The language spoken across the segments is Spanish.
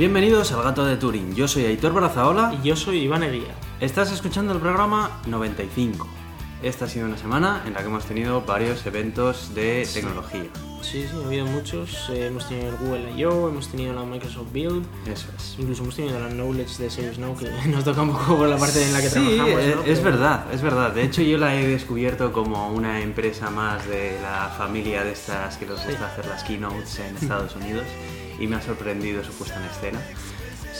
Bienvenidos al Gato de Turing. Yo soy Aitor Brazaola. Y yo soy Iván Eguía. Estás escuchando el programa 95. Esta ha sido una semana en la que hemos tenido varios eventos de tecnología. Sí, sí, ha habido muchos. Eh, hemos tenido el Google I.O., hemos tenido la Microsoft Build. Eso es. Incluso hemos tenido la Knowledge de Serious Now, que nos toca un poco por la parte en la que Sí, trabajamos. es, ¿no? es Pero- verdad, es verdad. De hecho, yo la he descubierto como una empresa más de la familia de estas que les gusta hacer las keynotes en Estados Unidos y me ha sorprendido su puesta en escena.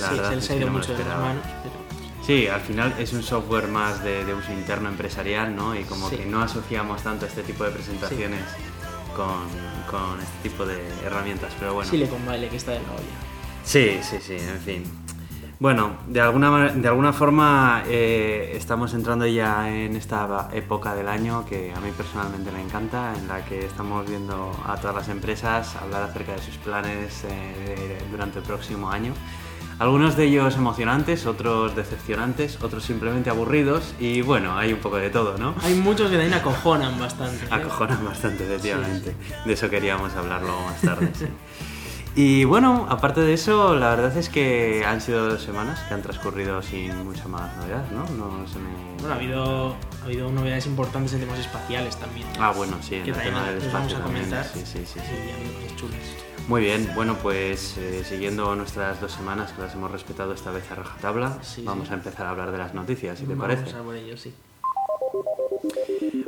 La Sí, verdad se es les que ha ido no me lo mucho de las esperaba. manos. Pero... Sí, al final es un software más de, de uso interno empresarial, ¿no? Y como Sí. que no asociamos tanto este tipo de presentaciones con, con este tipo de herramientas, pero bueno. Silicon Valley, que está de la olla. Sí, sí, sí, en fin. Bueno, de alguna, de alguna forma eh, estamos entrando ya en esta época del año que a mí personalmente me encanta, en la que estamos viendo a todas las empresas hablar acerca de sus planes eh, durante el próximo año. Algunos de ellos emocionantes, otros decepcionantes, otros simplemente aburridos y bueno, hay un poco de todo, ¿no? Hay muchos que también acojonan bastante. ¿eh? Acojonan bastante, efectivamente. De eso queríamos hablar luego más tarde. sí. Y bueno, aparte de eso, la verdad es que han sido dos semanas que han transcurrido sin mucha más novedad, ¿no? No se me... Bueno, ha habido, ha habido novedades importantes en temas espaciales también. Ah, bueno, sí, en el tema del vamos espacio también. Sí, sí, sí, sí. chulas. Muy bien, bueno, pues eh, siguiendo nuestras dos semanas que las hemos respetado esta vez a rajatabla, Sí, vamos sí. a empezar a hablar de las noticias, si te Vamos parece. a por ello, sí.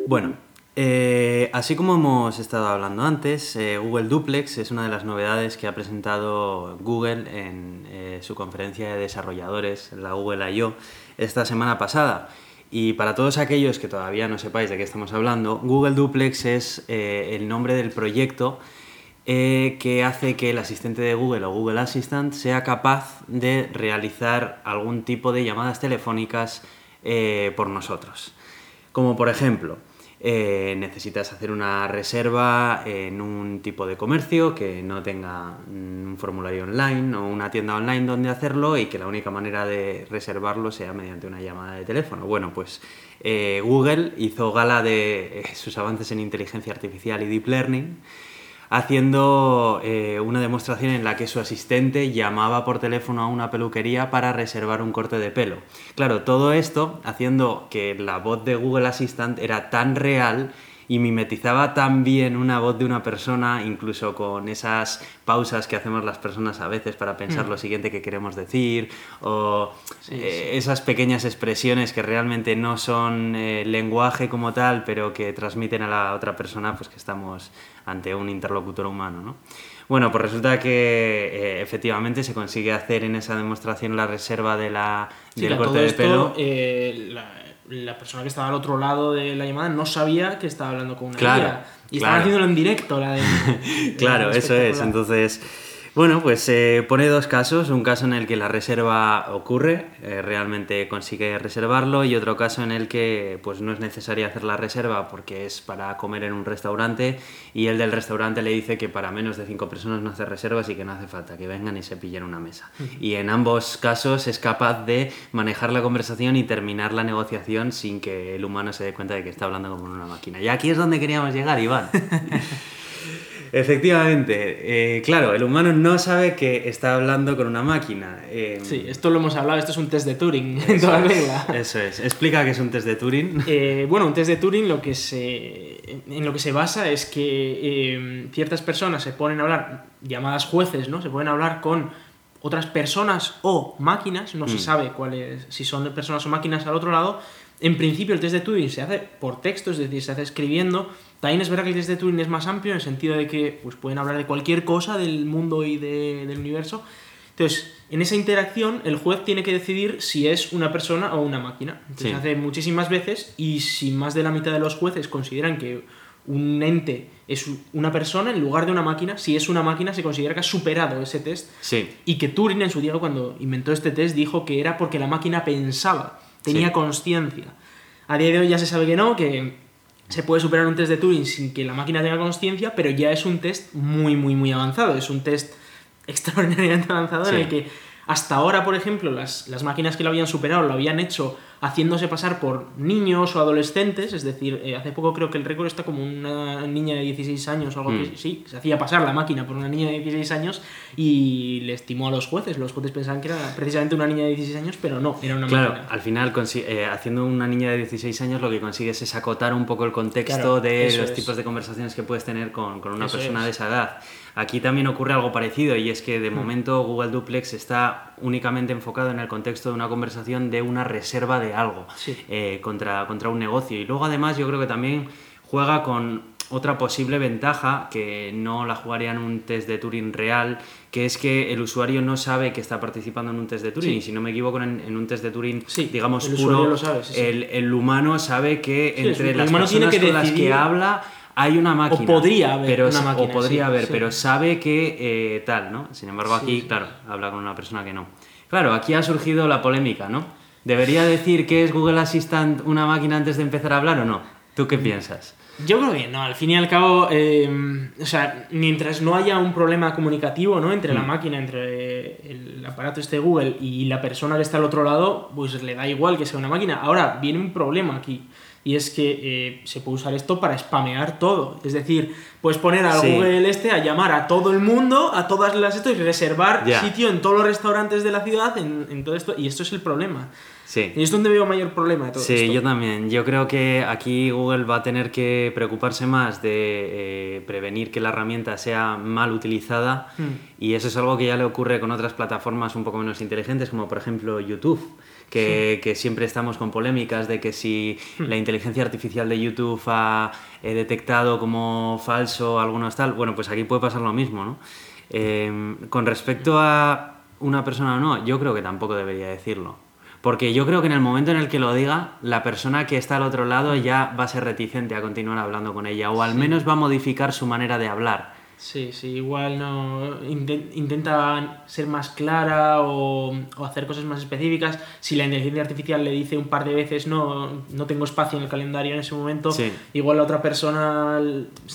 Bueno, eh, así como hemos estado hablando antes, eh, Google Duplex es una de las novedades que ha presentado Google en eh, su conferencia de desarrolladores, la Google I.O., esta semana pasada. Y para todos aquellos que todavía no sepáis de qué estamos hablando, Google Duplex es el nombre del proyecto que hace que el asistente de Google o Google Assistant sea capaz de realizar algún tipo de llamadas telefónicas por nosotros. Como por ejemplo, eh, necesitas hacer una reserva en un tipo de comercio que no tenga un formulario online o una tienda online donde hacerlo y que la única manera de reservarlo sea mediante una llamada de teléfono. Bueno, pues eh, Google hizo gala de eh, sus avances en inteligencia artificial y deep learning haciendo eh, una demostración en la que su asistente llamaba por teléfono a una peluquería para reservar un corte de pelo. Claro, todo esto haciendo que la voz de Google Assistant era tan real y mimetizaba tan bien una voz de una persona, incluso con esas pausas que hacemos las personas a veces para pensar lo siguiente que queremos decir, o Sí, eh, esas pequeñas expresiones que realmente no son eh, lenguaje como tal, pero que transmiten a la otra persona pues que estamos ante un interlocutor humano, ¿no? Bueno, pues resulta que eh, efectivamente se consigue hacer en esa demostración la reserva de la, Sí, del corte de esto, pelo. eh, la, la persona que estaba al otro lado de la llamada no sabía que estaba hablando con una Claro. Y claro. estaban haciéndolo en directo, la de. Claro, la eso es. Entonces, bueno, pues eh, pone dos casos. Un caso en el que la reserva ocurre, eh, realmente consigue reservarlo, y otro caso en el que pues no es necesaria hacer la reserva porque es para comer en un restaurante y el del restaurante le dice que para menos de cinco personas no hace reservas y que no hace falta que vengan y se pillen una mesa. Y en ambos casos es capaz de manejar la conversación y terminar la negociación sin que el humano se dé cuenta de que está hablando como una máquina. Y aquí es donde queríamos llegar, Iván. Efectivamente, eh, claro, el humano no sabe que está hablando con una máquina. eh, Sí, esto lo hemos hablado, esto es un test de Turing, en toda regla. Eso es. Explica qué es un test de Turing. Eh, bueno, un test de Turing lo que se, en lo que se basa es que eh, ciertas personas se ponen a hablar, llamadas jueces, ¿no? Se pueden hablar con otras personas o máquinas, no se sabe cuáles, si son personas o máquinas al otro lado. En principio el test de Turing se hace por texto, es decir, se hace escribiendo. También es verdad que el test de Turing es más amplio en el sentido de que pues, pueden hablar de cualquier cosa del mundo y de- del universo. Entonces, en esa interacción, el juez tiene que decidir si es una persona o una máquina. Entonces, Sí. se hace muchísimas veces y si más de la mitad de los jueces consideran que un ente es una persona en lugar de una máquina, si es una máquina se considera que ha superado ese test Sí, y que Turing en su día cuando inventó este test dijo que era porque la máquina pensaba, tenía Sí. consciencia. A día de hoy ya se sabe que no, que se puede superar un test de Turing sin que la máquina tenga consciencia, pero ya es un test muy, muy, muy avanzado. Es un test extraordinariamente avanzado Sí. en el que hasta ahora, por ejemplo, las, las máquinas que lo habían superado lo habían hecho haciéndose pasar por niños o adolescentes, es decir, eh, hace poco creo que el récord está como una niña de 16 años o algo Mm. que sí, se hacía pasar la máquina por una niña de 16 años y le estimó a los jueces. Los jueces pensaban que era precisamente una niña de 16 años, pero no, era una Claro, máquina. al final, eh, haciendo una niña de 16 años, lo que consigues es acotar un poco el contexto Claro, de los es. tipos de conversaciones que puedes tener con, con una Eso persona es. de esa edad. Aquí también ocurre algo parecido y es que de momento Google Duplex está únicamente enfocado en el contexto de una conversación de una reserva de algo Sí. eh, contra, contra un negocio. Y luego además yo creo que también juega con otra posible ventaja que no la jugaría en un test de Turing real, que es que el usuario no sabe que está participando en un test de Turing. Sí. Y si no me equivoco, en, en un test de Turing, Sí, digamos, el puro, lo sabe, sí. El, el humano sabe que entre las personas que con las que habla hay una máquina. podría haber pero, una máquina, O podría sí, haber, sí. pero sabe que eh, tal, ¿no? Sin embargo, aquí, sí. claro, habla con una persona que no. Claro, aquí ha surgido la polémica, ¿no? ¿Debería decir que es Google Assistant una máquina antes de empezar a hablar o no? ¿Tú qué piensas? Yo creo que no, al fin y al cabo, eh, o sea, mientras no haya un problema comunicativo, ¿no? Entre Mm. la máquina, entre el aparato este de Google y la persona que está al otro lado, pues le da igual que sea una máquina. Ahora, viene un problema aquí. Y es que eh, se puede usar esto para spamear todo. Es decir, puedes poner al Sí. Google este a llamar a todo el mundo, a todas las esto, y reservar Ya. sitio en todos los restaurantes de la ciudad, en, en todo esto. Y esto es el problema. Sí. Y es donde veo mayor problema de todo Sí, esto. yo también. Yo creo que aquí Google va a tener que preocuparse más de eh, prevenir que la herramienta sea mal utilizada Mm. y eso es algo que ya le ocurre con otras plataformas un poco menos inteligentes, como por ejemplo YouTube, que, que siempre estamos con polémicas de que si Hmm. la inteligencia artificial de YouTube ha eh, detectado como falso algunos tal, bueno, pues aquí puede pasar lo mismo, ¿no? Eh, con respecto a una persona o no, yo creo que tampoco debería decirlo. Porque yo creo que en el momento en el que lo diga, la persona que está al otro lado ya va a ser reticente a continuar hablando con ella, o al menos va a modificar su manera de hablar. Sí, sí, igual no inten- intenta ser más clara o, o hacer cosas más específicas. Si la inteligencia artificial le dice un par de veces no, no tengo espacio en el calendario en ese momento, Sí. igual la otra persona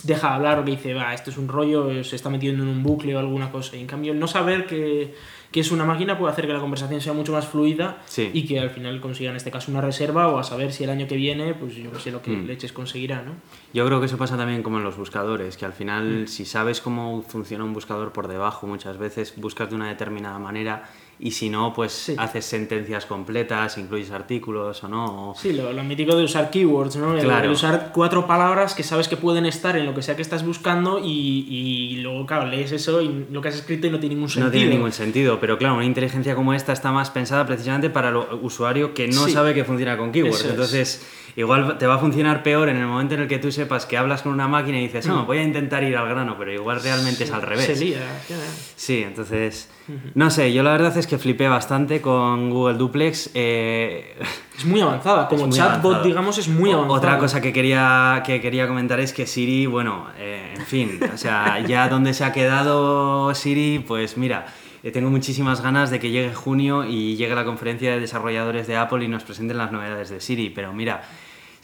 deja de hablar o le dice, va, esto es un rollo, se está metiendo en un bucle o alguna cosa. Y en cambio, no saber que, que es una máquina puede hacer que la conversación sea mucho más fluida Sí. y que al final consiga en este caso una reserva o a saber si el año que viene, pues yo que sé lo que Mm. leches conseguirá, ¿no? Yo creo que eso pasa también como en los buscadores, que al final Mm. si sabes cómo funciona un buscador por debajo, muchas veces buscas de una determinada manera y si no, pues Sí. haces sentencias completas, incluyes artículos o no. o- Sí, lo, lo mítico de usar keywords, ¿no? Claro. el usar cuatro palabras que sabes que pueden estar en lo que sea que estás buscando y, y luego, claro, lees eso y lo que has escrito y no tiene ningún sentido. No tiene ningún sentido, pero claro, una inteligencia como esta está más pensada precisamente para el usuario que no Sí. sabe que funciona con keywords. Eso es. Igual te va a funcionar peor en el momento en el que tú sepas que hablas con una máquina y dices, no, Mm. voy a intentar ir al grano, pero igual realmente es al revés. Se lía, ya. Sí, entonces, no sé, yo la verdad es que flipé bastante con Google Duplex. eh, Es muy avanzada, como muy chatbot, avanzado. digamos, es muy avanzada. Otra cosa que quería, que quería comentar es que Siri, bueno, eh, en fin, o sea, ya donde se ha quedado Siri, pues mira, eh, tengo muchísimas ganas de que llegue junio y llegue la conferencia de desarrolladores de Apple y nos presenten las novedades de Siri, pero mira,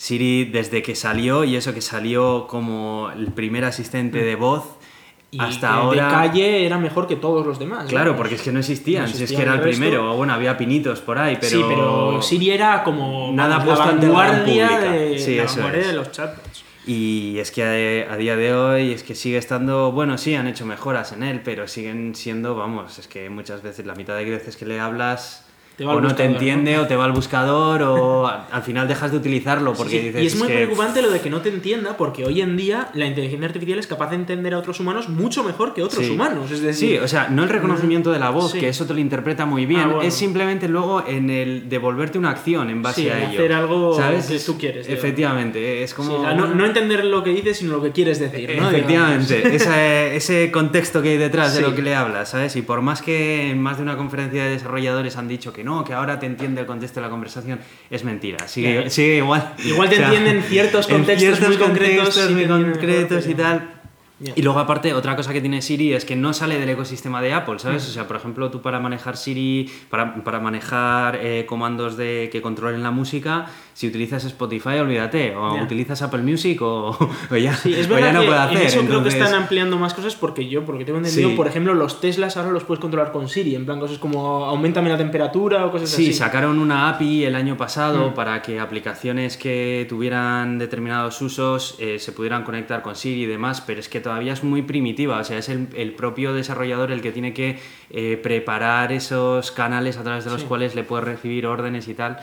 Siri desde que salió, y eso que salió como el primer asistente de voz, Y hasta que ahora... de calle era mejor que todos los demás. Claro, porque es que no existían, No si es que era el resto. primero, o bueno, había pinitos por ahí, pero... Sí, pero Siri era como Nada la puesto la vanguardia, pública. de, Sí, la eso vanguardia es. de los chatbots. Y es que a, a día de hoy es que sigue estando, bueno, sí, han hecho mejoras en él, pero siguen siendo, vamos, es que muchas veces, la mitad de veces que le hablas, Te va o no te entiende, o te va al buscador, o al final dejas de utilizarlo porque Sí, sí. dices... y es muy preocupante lo de que no te entienda, porque hoy en día la inteligencia artificial es capaz de entender a otros humanos mucho mejor que otros Sí. humanos. Es decir, Sí, o sea, no el reconocimiento de la voz, que eso te lo interpreta muy bien, Ah, bueno. es simplemente luego en el devolverte una acción en base a ello. hacer algo ¿sabes? que tú quieres. Efectivamente, es como... no, no entender lo que dices, sino lo que quieres decir. ¿no? Efectivamente, ese, ese contexto que hay detrás de lo que le hablas, ¿sabes? Y por más que en más de una conferencia de desarrolladores han dicho que no, que ahora te entiende el contexto de la conversación, es mentira. Sigue, igual. Igual te entienden ciertos en contextos muy concretos, contextos muy y tal. Y luego aparte, otra cosa que tiene Siri es que no sale del ecosistema de Apple, ¿sabes? O sea, por ejemplo, tú para manejar Siri, para, para manejar eh, comandos de que controlen la música, si utilizas Spotify, olvídate, o utilizas Apple Music o, o ya, Sí, es o ya verdad no puede hacer. en eso creo que están ampliando más cosas porque yo, porque tengo entendido, Sí. por ejemplo, los Teslas ahora los puedes controlar con Siri, en plan cosas como aumentame la temperatura o cosas Sí, así. sacaron una API el año pasado Mm. para que aplicaciones que tuvieran determinados usos eh, se pudieran conectar con Siri y demás, pero es que todavía es muy primitiva, o sea, es el, el propio desarrollador el que tiene que eh, preparar esos canales a través de los Sí. cuales le puede recibir órdenes y tal.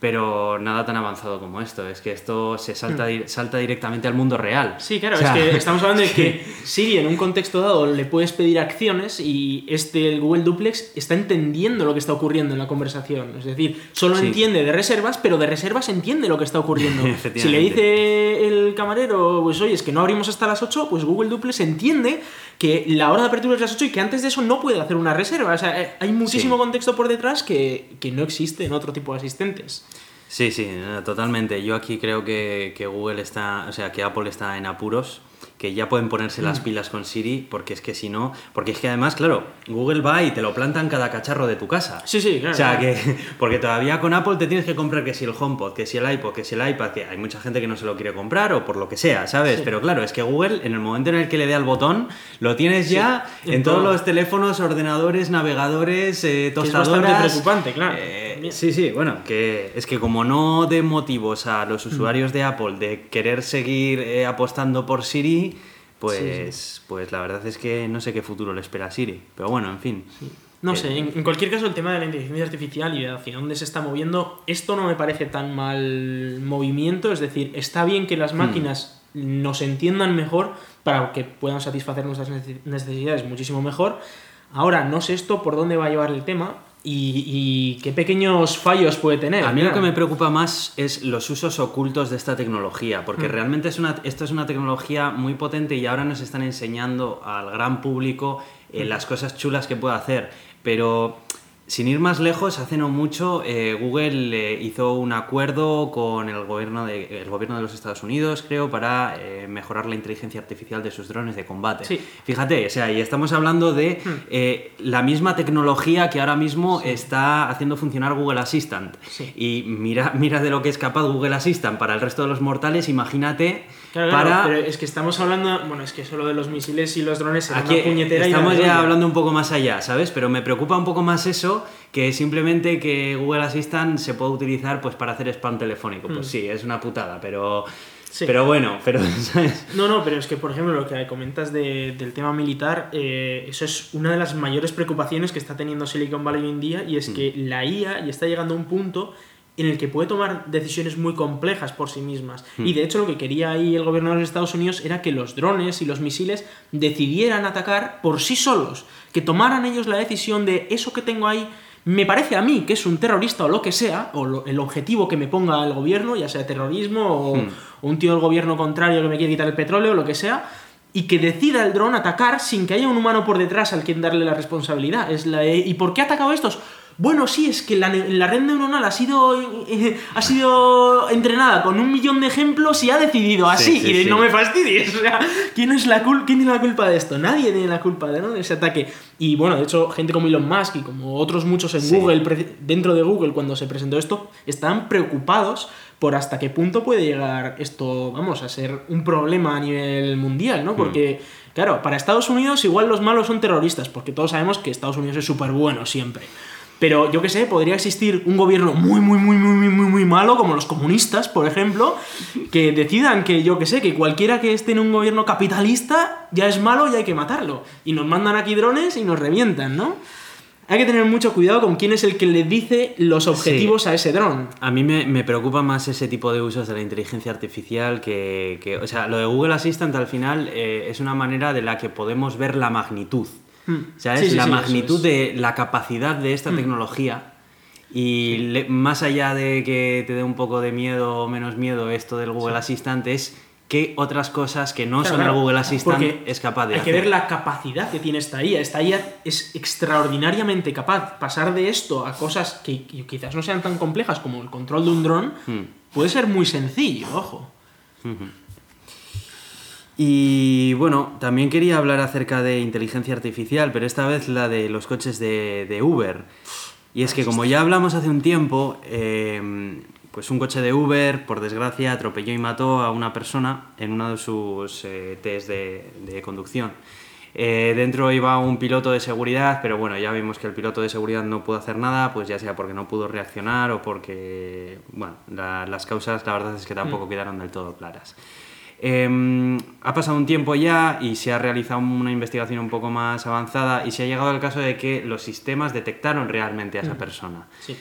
Pero nada tan avanzado como esto, es que esto se salta, di- salta directamente al mundo real. Sí, claro, O sea, es que estamos hablando de que Siri en un contexto dado le puedes pedir acciones y este, el Google Duplex, está entendiendo lo que está ocurriendo en la conversación. Es decir, solo Sí. entiende de reservas, pero de reservas entiende lo que está ocurriendo. Si le dice el camarero, pues oye, es que no abrimos hasta las 8, pues Google Duplex entiende que la hora de apertura es las 8 y que antes de eso no puede hacer una reserva. O sea, eh, hay muchísimo Sí. contexto por detrás que, que no existe en otro tipo de asistentes. Sí, sí, no, totalmente. Yo aquí creo que, que Google está, o sea, que Apple está en apuros, que ya pueden ponerse Mm. las pilas con Siri, porque es que si no, porque es que además, claro, Google va y te lo planta en cada cacharro de tu casa. Sí, sí, claro. O sea, claro. que, porque todavía con Apple te tienes que comprar que si el HomePod, que si el iPod, que si el iPad, que hay mucha gente que no se lo quiere comprar o por lo que sea, ¿sabes? Sí. Pero claro, es que Google, en el momento en el que le dé al botón, lo tienes Sí, ya en en todos todo. los teléfonos, ordenadores, navegadores, eh, es tostadoras. bastante preocupante, claro. Eh, sí, sí, bueno, que es que como no de motivos a los Mm. usuarios de Apple de querer seguir eh, apostando por Siri, pues, pues la verdad es que no sé qué futuro le espera a Siri. Pero bueno, en fin. No Eh, sé, en, en cualquier caso el tema de la inteligencia artificial y hacia dónde se está moviendo, esto no me parece tan mal movimiento, es decir, está bien que Hmm. las máquinas nos entiendan mejor para que puedan satisfacer nuestras nece- necesidades muchísimo mejor. Ahora, no sé esto por dónde va a llevar el tema y, y qué pequeños fallos puede tener. A mí lo que me preocupa más es los usos ocultos de esta tecnología, porque Mm. realmente es una, esto es una tecnología muy potente y ahora nos están enseñando al gran público eh, Mm. las cosas chulas que puede hacer, pero sin ir más lejos, hace no mucho eh, Google eh, hizo un acuerdo con el gobierno, de, el gobierno de los Estados Unidos, creo, para eh, mejorar la inteligencia artificial de sus drones de combate. Sí. Fíjate, o sea, y estamos hablando de Hmm. eh, la misma tecnología que ahora mismo está haciendo funcionar Google Assistant. Sí. Y mira, mira de lo que es capaz Google Assistant para el resto de los mortales, imagínate Claro, claro, para... pero es que estamos hablando, bueno, es que eso lo de los misiles y los drones Aquí una puñetera estamos ya hablando un poco más allá, ¿sabes? Pero me preocupa un poco más eso que simplemente que Google Assistant se pueda utilizar pues para hacer spam telefónico. Pues Mm. sí, es una putada, pero... Sí. Pero bueno, pero ¿sabes? No, no, pero es que, por ejemplo, lo que comentas de- del tema militar, eh, eso es una de las mayores preocupaciones que está teniendo Silicon Valley hoy en día, y es que la IA ya está llegando a un punto en el que puede tomar decisiones muy complejas por sí mismas. Y de hecho lo que quería ahí el gobierno de los Estados Unidos era que los drones y los misiles decidieran atacar por sí solos, que tomaran ellos la decisión de eso que tengo ahí me parece a mí que es un terrorista o lo que sea, o lo- el objetivo que me ponga el gobierno, ya sea terrorismo o, Hmm. o un tío del gobierno contrario que me quiere quitar el petróleo o lo que sea, y que decida el dron atacar sin que haya un humano por detrás al quien darle la responsabilidad. Es la de, ¿Y por qué ha atacado a estos? Bueno, sí, es que la, la red neuronal ha sido, eh, ha sido entrenada con un millón de ejemplos y ha decidido así. Sí, sí, y de, sí. no me fastidies. O sea, ¿quién, es la cul- ¿quién tiene la culpa de esto? Nadie tiene la culpa de, ¿no? de ese ataque. Y bueno, de hecho, gente como Elon Musk y como otros muchos en. Google, dentro de Google, cuando se presentó esto, estaban preocupados por hasta qué punto puede llegar esto, vamos, a ser un problema a nivel mundial, ¿no? Porque, claro, para Estados Unidos igual los malos son terroristas, porque todos sabemos que Estados Unidos es súper bueno siempre. Pero yo qué sé, podría existir un gobierno muy, muy, muy, muy, muy, muy, malo, como los comunistas, por ejemplo, que decidan que, yo qué sé, que cualquiera que esté en un gobierno capitalista ya es malo y hay que matarlo. Y nos mandan aquí drones y nos revientan, ¿no? Hay que tener mucho cuidado con quién es el que le dice los objetivos a ese dron. A mí me, me preocupa más ese tipo de usos de la inteligencia artificial que, que- o sea, lo de Google Assistant al final eh, es una manera de la que podemos ver la magnitud, ¿sabes? Sí, sí, la sí, magnitud de la capacidad de esta tecnología y le- más allá de que te dé un poco de miedo o menos miedo esto del Google Assistant es qué otras cosas que no Claro, son el Google Assistant es capaz de Hay hacer. que ver la capacidad que tiene esta IA. Esta IA es extraordinariamente capaz. Pasar de esto a cosas que que quizás no sean tan complejas como el control de un dron Hmm. puede ser muy sencillo, ojo. Y bueno, también quería hablar acerca de inteligencia artificial, pero esta vez la de los coches de, de Uber. Y es que como ya hablamos hace un tiempo, eh, pues un coche de Uber, por desgracia, atropelló y mató a una persona en uno de sus eh, test de, de conducción. Eh, dentro iba un piloto de seguridad, pero bueno, ya vimos que el piloto de seguridad no pudo hacer nada, pues ya sea porque no pudo reaccionar o porque, bueno, la- las causas la verdad es que tampoco quedaron del todo claras. Eh, ha pasado un tiempo ya y se ha realizado una investigación un poco más avanzada y se ha llegado al caso de que los sistemas detectaron realmente a esa persona. Sí.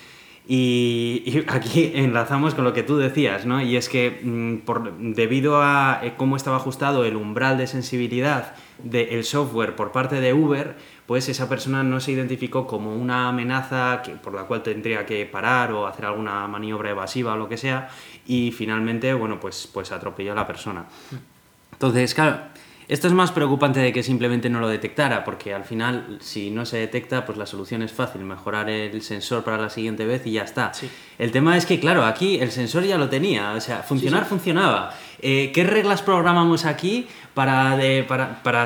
Y, y aquí enlazamos con lo que tú decías, ¿no? Y es que mm, por, debido a eh, cómo estaba ajustado el umbral de sensibilidad del software por parte de Uber, pues esa persona no se identificó como una amenaza que, por la cual tendría que parar o hacer alguna maniobra evasiva o lo que sea, y finalmente, bueno, pues, pues atropelló a la persona. Entonces, claro, esto es más preocupante de que simplemente no lo detectara, porque al final, si no se detecta, pues la solución es fácil, mejorar el sensor para la siguiente vez y ya está. Sí. El tema es que, claro, aquí el sensor ya lo tenía, o sea, funcionar funcionaba. Eh, ¿Qué reglas programamos aquí para, de- para, para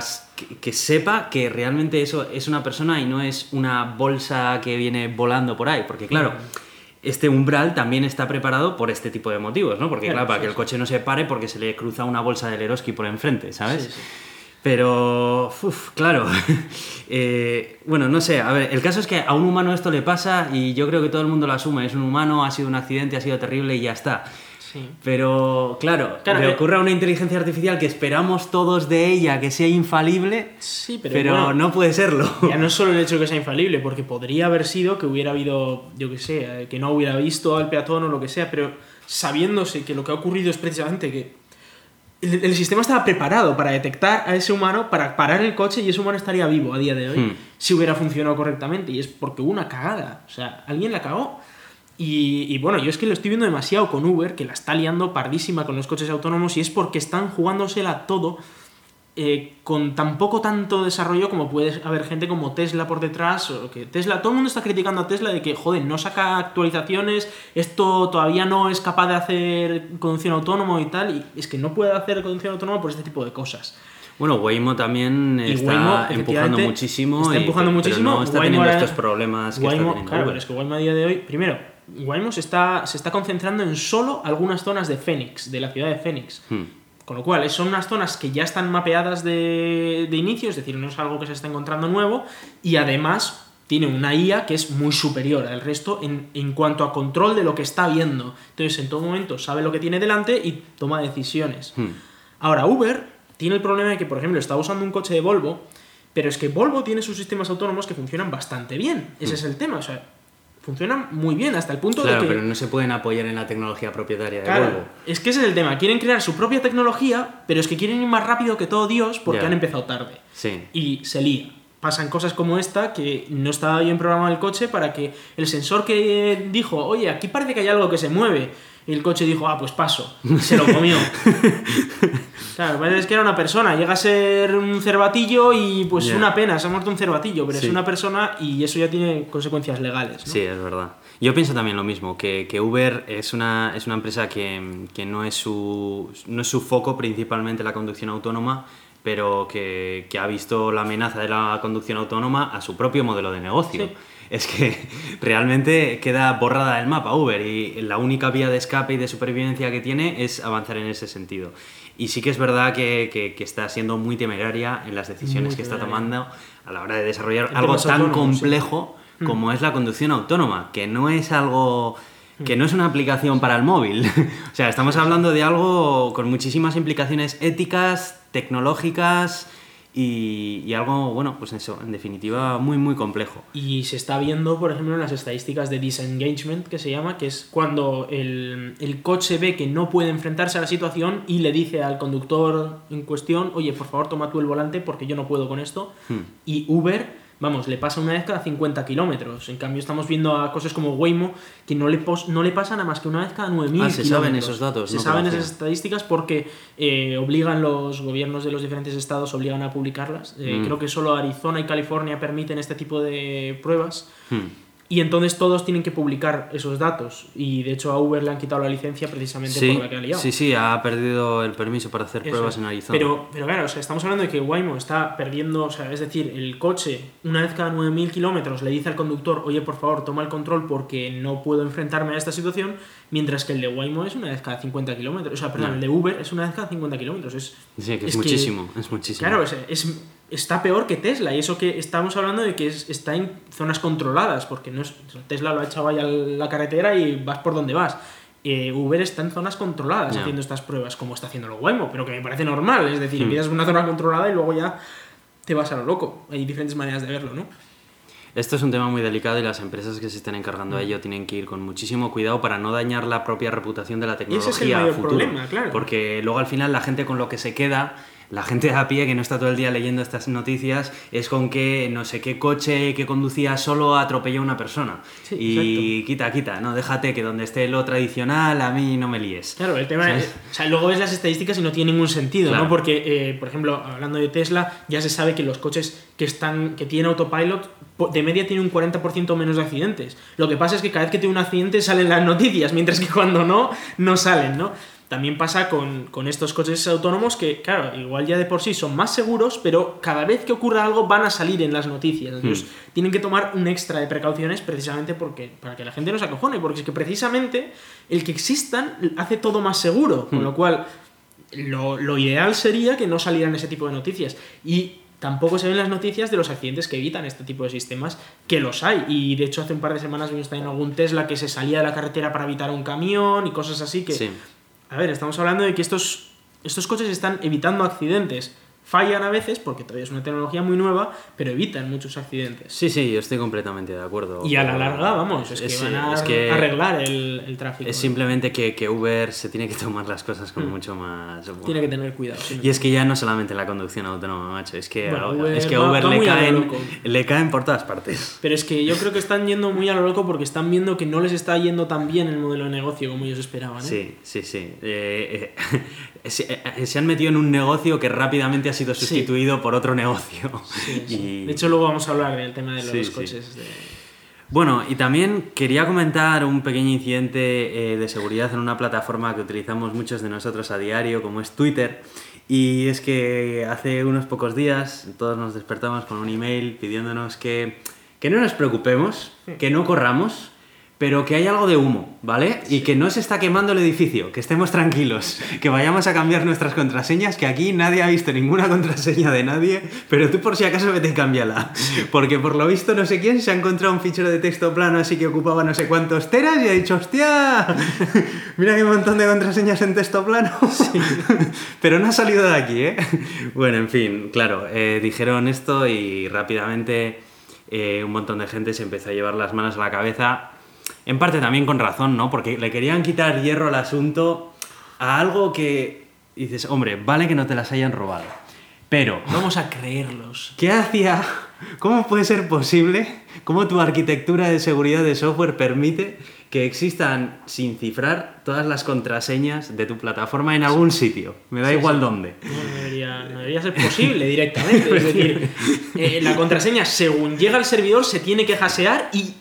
que sepa que realmente eso es una persona y no es una bolsa que viene volando por ahí? Porque, claro. Este umbral también está preparado por este tipo de motivos, ¿no? Porque, Claro, claro, para sí, que el coche no se pare porque se le cruza una bolsa de Leroski por enfrente, ¿sabes? Sí, sí. Pero, uf, claro. Eh, bueno, no sé, a ver, el caso es que a un humano esto le pasa y yo creo que todo el mundo lo asume. Es un humano, ha sido un accidente, ha sido terrible y ya está. Sí. Pero, claro, Claro, le eh. ocurre a una inteligencia artificial que esperamos todos de ella que sea infalible, Sí, pero, pero, bueno, no puede serlo. Ya no es solo el hecho de que sea infalible, porque podría haber sido que hubiera habido, yo que sé, eh, que no hubiera visto al peatón o lo que sea, pero sabiéndose que lo que ha ocurrido es precisamente que el, el sistema estaba preparado para detectar a ese humano, para parar el coche y ese humano estaría vivo a día de hoy Hmm. si hubiera funcionado correctamente. Y es porque hubo una cagada. O sea, alguien la cagó. Y, y bueno, yo es que lo estoy viendo demasiado con Uber, que la está liando pardísima con los coches autónomos, y es porque están jugándosela todo eh, con tan poco tanto desarrollo como puede haber gente como Tesla por detrás, o que Tesla, todo el mundo está criticando a Tesla de que, joder, no saca actualizaciones, esto todavía no es capaz de hacer conducción autónoma y tal, y es que no puede hacer conducción autónoma por este tipo de cosas. Bueno, Waymo también Y está Waymo, empujando muchísimo. está y- empujando pero muchísimo, no está Waymo teniendo estos problemas que está teniendo claro, Uber. pero es que Waymo a día de hoy, primero, Waymo se está, se está concentrando en solo algunas zonas de Phoenix, de la ciudad de Phoenix. Hmm. Con lo cual, son unas zonas que ya están mapeadas de, de inicio, es decir, no es algo que se está encontrando nuevo, y además tiene una IA que es muy superior al resto en, en cuanto a control de lo que está viendo. Entonces, en todo momento sabe lo que tiene delante y toma decisiones. Hmm. Ahora, Uber tiene el problema de que, por ejemplo, está usando un coche de Volvo, pero es que Volvo tiene sus sistemas autónomos que funcionan bastante bien. Ese es el tema, o sea, funcionan muy bien hasta el punto Claro, de que... pero no se pueden apoyar en la tecnología propietaria de Claro, Volvo. es que ese es el tema. Quieren crear su propia tecnología, pero es que quieren ir más rápido que todo Dios porque han empezado tarde. Sí. Y se lía. Pasan cosas como esta que no estaba bien programado el coche para que el sensor que dijo, oye, aquí parece que hay algo que se mueve. Y el coche dijo, ah, pues paso. Se lo comió. claro, parece es que era una persona. Llega a ser un cervatillo y pues una pena, se ha muerto un cervatillo, pero Sí. es una persona y eso ya tiene consecuencias legales. ¿no? Sí, es verdad. Yo pienso también lo mismo, que, que Uber es una, es una empresa que, que no, es su, no es su foco principalmente la conducción autónoma, pero que, que ha visto la amenaza de la conducción autónoma a su propio modelo de negocio. Sí. Es que realmente queda borrada del mapa Uber y la única vía de escape y de supervivencia que tiene es avanzar en ese sentido. Y sí que es verdad que, que- que está siendo muy temeraria en las decisiones que está tomando a la hora de desarrollar algo tan sí. complejo Mm. como es la conducción autónoma, que no es algo que no es una aplicación para el móvil. o sea, estamos hablando de algo con muchísimas implicaciones éticas, tecnológicas y, y algo, bueno, pues eso, en definitiva, muy, muy complejo. Y se está viendo, por ejemplo, en las estadísticas de disengagement, que se llama, que es cuando el, el coche ve que no puede enfrentarse a la situación y le dice al conductor en cuestión, oye, por favor, toma tú el volante porque yo no puedo con esto. Hmm. Y Uber, vamos, le pasa una vez cada 50 kilómetros. En cambio, estamos viendo a cosas como Waymo que no le, pos- no le pasa nada más que una vez cada 9.000 Ah, se saben esos datos, Se no saben conocía. esas estadísticas porque eh, obligan los gobiernos de los diferentes estados obligan a publicarlas. Eh, Mm. Creo que solo Arizona y California permiten este tipo de pruebas. Hmm. Y entonces todos tienen que publicar esos datos. Y de hecho a Uber le han quitado la licencia precisamente Sí, por la que ha liado. sí, sí, ha perdido el permiso para hacer Eso pruebas en Arizona. Pero, pero claro, o sea, estamos hablando de que Waymo está perdiendo, o sea, es decir, el coche, una vez cada 9.000 kilómetros, le dice al conductor, oye, por favor, toma el control porque no puedo enfrentarme a esta situación, mientras que el de Waymo es una vez cada 50 kilómetros. O sea, perdón, No. el de Uber es una vez cada 50 kilómetros. Es, sí, que es, es que- muchísimo, es muchísimo. Claro, o sea, es, está peor que Tesla. Y eso que estamos hablando de que es- está en zonas controladas, porque no es, Tesla lo ha echado ahí a la carretera y vas por donde vas. Eh, Uber está en zonas controladas haciendo estas pruebas, como está haciendo lo Waymo, pero que me parece normal. Es decir, Hmm. empiezas en una zona controlada y luego ya te vas a lo loco. Hay diferentes maneras de verlo, ¿no? Esto es un tema muy delicado y las empresas que se estén encargando Mm. a ello tienen que ir con muchísimo cuidado para no dañar la propia reputación de la ese tecnología es el mayor futuro. problema, claro. Porque luego al final la gente con lo que se queda, la gente de a pie que no está todo el día leyendo estas noticias, es con que no sé qué coche que conducía solo atropelló a una persona. Sí, y quita, quita, no, déjate que donde esté lo tradicional, a mí no me líes. Claro, el tema ¿Sabes? es. O sea, luego ves las estadísticas y no tiene ningún sentido, Claro. ¿no? Porque, eh, por ejemplo, hablando de Tesla, ya se sabe que los coches que están que tienen autopilot de media tienen un 40% menos de accidentes. Lo que pasa es que cada vez que tiene un accidente salen las noticias, mientras que cuando no, no salen, ¿no? También pasa con, con estos coches autónomos que, claro, igual ya de por sí son más seguros, pero cada vez que ocurra algo van a salir en las noticias. Entonces, tienen que tomar un extra de precauciones precisamente porque, para que la gente no se acojone, porque es que precisamente el que existan hace todo más seguro, con lo cual lo, lo ideal sería que no salieran ese tipo de noticias. Y tampoco se ven las noticias de los accidentes que evitan este tipo de sistemas, que los hay. Y de hecho hace un par de semanas vimos también algún Tesla que se salía de la carretera para evitar un camión y cosas así que... Sí. A ver, estamos hablando de que estos, estos coches están evitando accidentes. Fallan a veces, porque todavía es una tecnología muy nueva, pero evitan muchos accidentes. Sí, sí, yo estoy completamente de acuerdo. Y a la larga, vamos, es, que van a es que arreglar el, el tráfico. Es simplemente que, que Uber se tiene que tomar las cosas con mucho más... Mm. Tiene que tener cuidado. sí. Y es que ya no solamente la conducción autónoma, macho, es que Bueno, a, Uber es que va- Uber va le, caen, le caen por todas partes. Pero es que yo creo que están yendo muy a lo loco porque están viendo que no les está yendo tan bien el modelo de negocio como ellos esperaban. ¿eh? Sí, sí, sí. Eh, eh, se, se han metido en un negocio que rápidamente ha sido sustituido por otro negocio. Sí. Y- De hecho, luego vamos a hablar del tema de los Sí, sí. coches. de- Bueno, y también quería comentar un pequeño incidente eh, de seguridad en una plataforma que utilizamos muchos de nosotros a diario, como es Twitter. Y es que hace unos pocos días todos nos despertamos con un email pidiéndonos que, que no nos preocupemos, que no corramos, pero que hay algo de humo, ¿vale? Y que no se está quemando el edificio, que estemos tranquilos, que vayamos a cambiar nuestras contraseñas, que aquí nadie ha visto ninguna contraseña de nadie, pero tú por si acaso vete y cámbiala. Porque por lo visto no sé quién se ha encontrado un fichero de texto plano así que ocupaba no sé cuántos teras y ha dicho, hostia, mira qué montón de contraseñas en texto plano. pero no ha salido de aquí, ¿eh? Bueno, en fin, claro, eh, dijeron esto y rápidamente eh, un montón de gente se empezó a llevar las manos a la cabeza. En parte también con razón, ¿no? Porque le querían quitar hierro al asunto a algo que dices, hombre, vale que no te las hayan robado. Pero, Vamos a creerlos. ¿qué hacía? ¿Cómo puede ser posible? ¿Cómo tu arquitectura de seguridad de software permite que existan sin cifrar todas las contraseñas de tu plataforma en algún sitio? Me da Sí, igual sí. dónde. No debería, no debería ser posible directamente. Es decir, eh, la contraseña, según llega al servidor, se tiene que hasear y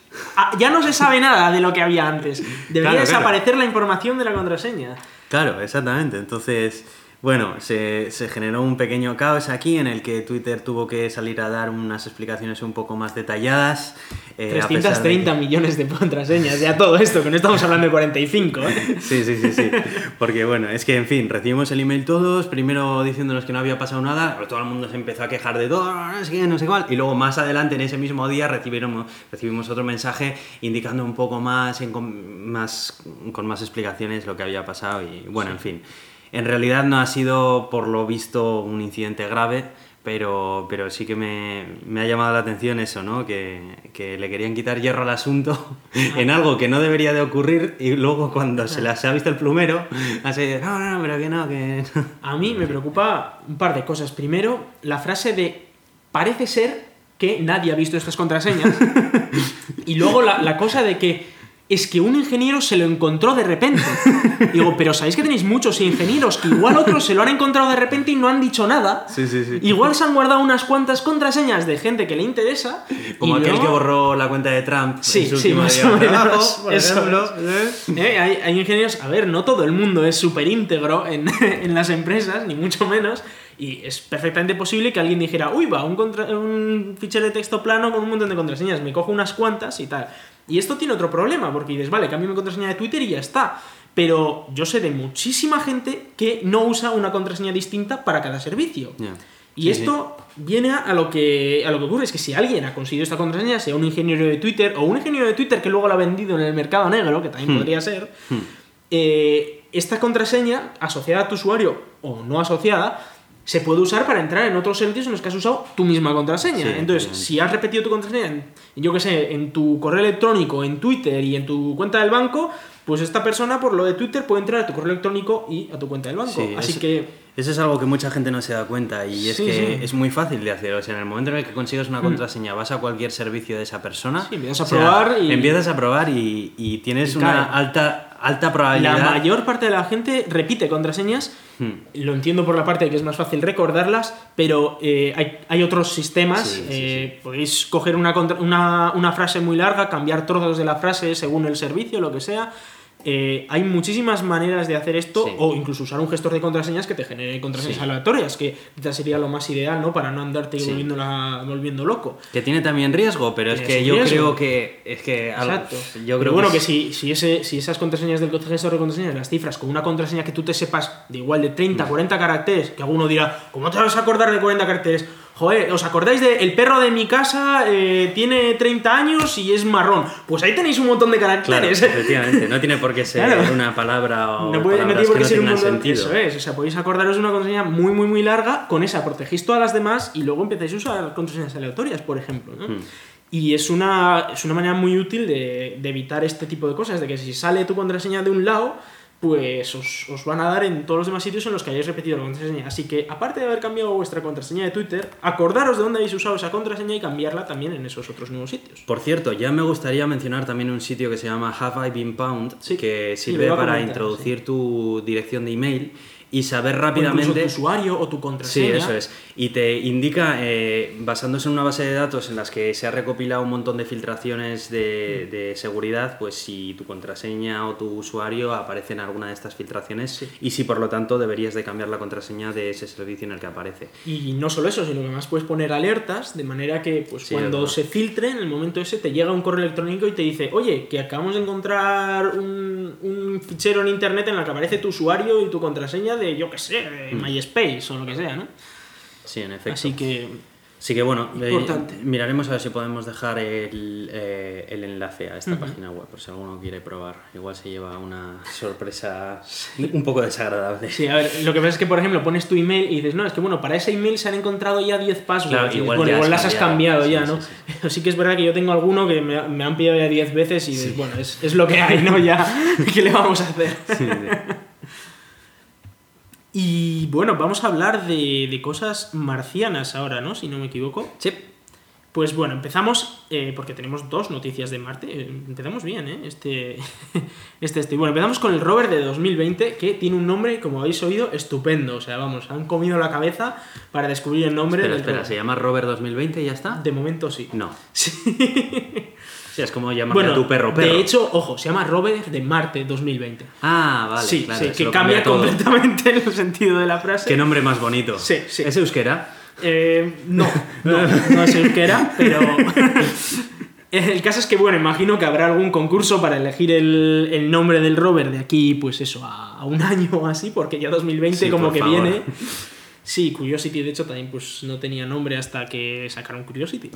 ya no se sabe nada de lo que había antes. Debería Claro, claro. desaparecer la información de la contraseña. Claro, exactamente. Entonces, bueno, se, se generó un pequeño caos aquí en el que Twitter tuvo que salir a dar unas explicaciones un poco más detalladas. eh, a pesar de 330 millones de contraseñas, ya todo esto, que no estamos hablando de 45. ¿eh? Sí, sí, sí, sí. Porque bueno, es que en fin, recibimos el email todos, primero diciéndonos que no había pasado nada, pero todo el mundo se empezó a quejar de todo, no sé qué, no sé cuál, y luego más adelante en ese mismo día recibieron, recibimos otro mensaje indicando un poco más, en con, más, con más explicaciones lo que había pasado y bueno, en fin. En realidad no ha sido, por lo visto, un incidente grave, pero, pero sí que me, me ha llamado la atención eso, ¿no? Que, que le querían quitar hierro al asunto en algo que no debería de ocurrir y luego cuando se las ha visto el plumero, así, no, no, no, pero que no, que... no". A mí me preocupa un par de cosas. Primero, la frase de parece ser que nadie ha visto estas contraseñas. y luego la, la cosa de que es que un ingeniero se lo encontró de repente. Digo, pero ¿sabéis que tenéis muchos ingenieros que igual otros se lo han encontrado de repente y no han dicho nada? Sí, sí, sí. Igual se han guardado unas cuantas contraseñas de gente que le interesa. Como aquel luego- que borró la cuenta de Trump Sí, en su sí, más o menos, por eso ejemplo. Eh, hay, hay ingenieros, a ver, no todo el mundo es súper íntegro en, en las empresas, ni mucho menos, y es perfectamente posible que alguien dijera, uy, va, un, contra- un fichero de texto plano con un montón de contraseñas, me cojo unas cuantas y tal. Y esto tiene otro problema, porque dices, vale, cambio mi contraseña de Twitter y ya está. Pero yo sé de muchísima gente que no usa una contraseña distinta para cada servicio. Y Sí, esto viene a lo, que, a lo que ocurre, es que si alguien ha conseguido esta contraseña, sea un ingeniero de Twitter o un ingeniero de Twitter que luego la ha vendido en el mercado negro, que también Hmm. podría ser, Hmm. eh, esta contraseña asociada a tu usuario o no asociada se puede usar para entrar en otros servicios en los que has usado tu misma contraseña. Sí, Entonces, si has repetido tu contraseña, en, yo que sé, en tu correo electrónico, en Twitter y en tu cuenta del banco, pues esta persona por lo de Twitter puede entrar a tu correo electrónico y a tu cuenta del banco. Sí, Así es- que Eso es algo que mucha gente no se da cuenta y es que sí. Mm. es muy fácil de hacer. O sea, en el momento en el que consigues una contraseña, vas a cualquier servicio de esa persona. Empiezas a o sea, probar y- Empiezas a probar y, y tienes Y una alta, alta probabilidad. La mayor parte de la gente repite contraseñas. Hmm. Lo entiendo por la parte de que es más fácil recordarlas, pero eh, hay, hay otros sistemas. Sí, sí, eh, Podéis coger una, una, una frase muy larga, cambiar trozos de la frase según el servicio, lo que sea. Eh, hay muchísimas maneras de hacer esto, Sí. o incluso usar un gestor de contraseñas que te genere contraseñas Sí. aleatorias, que quizás sería lo más ideal, ¿no? Para no andarte Sí. volviendo, la- volviendo loco. Que tiene también riesgo, pero es que yo riesgo. creo que. Es que Exacto. Yo Pero creo bueno, que, si, si, ese, si esas contraseñas del gestor de contraseñas, las cifras, con una contraseña que tú te sepas de igual de 30, 40 caracteres, que alguno dirá, ¿cómo te vas a acordar de 40 caracteres? Joder, ¿os acordáis de el perro de mi casa eh, tiene 30 años y es marrón? Pues ahí tenéis un montón de Claro, caracteres. efectivamente. No tiene por qué ser Claro. una palabra o No, puede, no tiene por qué ser un montón. sentido. Eso es, o sea, podéis acordaros de una contraseña muy, muy, muy larga, con esa protegéis todas las demás y luego empezáis a usar contraseñas aleatorias, por ejemplo. ¿no? Hmm. Y es una, es una manera muy útil de, de evitar este tipo de cosas, de que si sale tu contraseña de un lado, pues os, os van a dar en todos los demás sitios en los que hayáis repetido la contraseña. Así que, aparte de haber cambiado vuestra contraseña de Twitter, acordaros de dónde habéis usado esa contraseña y cambiarla también en esos otros nuevos sitios. Por cierto, ya me gustaría mencionar también un sitio que se llama Have I Been Pound, Sí, que sirve para introducir tu dirección de email y saber O rápidamente... tu usuario o tu Sí, contraseña. eso es. Y te indica, eh, basándose en una base de datos en las que se ha recopilado un montón de filtraciones de, Mm. de seguridad, pues si tu contraseña o tu usuario aparece en alguna de estas filtraciones y si por lo tanto deberías de cambiar la contraseña de ese servicio en el que aparece. Y no solo eso, sino que además puedes poner alertas de manera que pues, Sí, cuando se filtre, en el momento ese, te llega un correo electrónico y te dice, oye, que acabamos de encontrar un, un fichero en internet en el que aparece tu usuario y tu contraseña de, yo qué sé, de Mm. MySpace o lo que sea, ¿no? Sí, en efecto. Así que Así que bueno, eh, miraremos a ver si podemos dejar el, eh, el enlace a esta Ujú. página web, por si alguno quiere probar. Igual se lleva una sorpresa un poco desagradable. Sí, a ver, lo que pasa es que, por ejemplo, pones tu email y dices, no, es que bueno, para ese email se han encontrado ya 10 passwords. Claro, igual bueno, igual has las has cambiado. cambiado ya, Sí, ¿no? sí, Pero sí que es verdad que yo tengo alguno que me, me han pillado ya 10 veces y dices, bueno, es, es lo que hay, ¿no? Ya, ¿qué le vamos a hacer? Y bueno, vamos a hablar de, de cosas marcianas ahora, ¿no? Si no me equivoco. Sí. Pues bueno, empezamos eh, porque tenemos dos noticias de Marte. Eh, Empezamos bien, ¿eh? Este, este, este. Bueno, empezamos con el rover de 2020 que tiene un nombre, como habéis oído, estupendo. O sea, vamos, han comido la cabeza para descubrir el nombre Espera, del espera, rover. ¿se llama Rover 2020 y ya está? De momento sí. No. Sí. Sí, es como llamarle Bueno, a tu perro perro. de hecho, ojo, se llama rover de Marte 2020. Ah, vale, sí, claro. sí, que cambia completamente el sentido de la frase. Qué nombre más bonito. Sí, sí. ¿Es euskera? Eh, no, no, no es euskera, pero. El caso es que, bueno, imagino que habrá algún concurso para elegir el, el nombre del rover de aquí, pues eso, a, a un año o así, porque ya 2020 Sí, como que favor. viene. Sí, Curiosity, de hecho, también pues no tenía nombre hasta que sacaron Curiosity.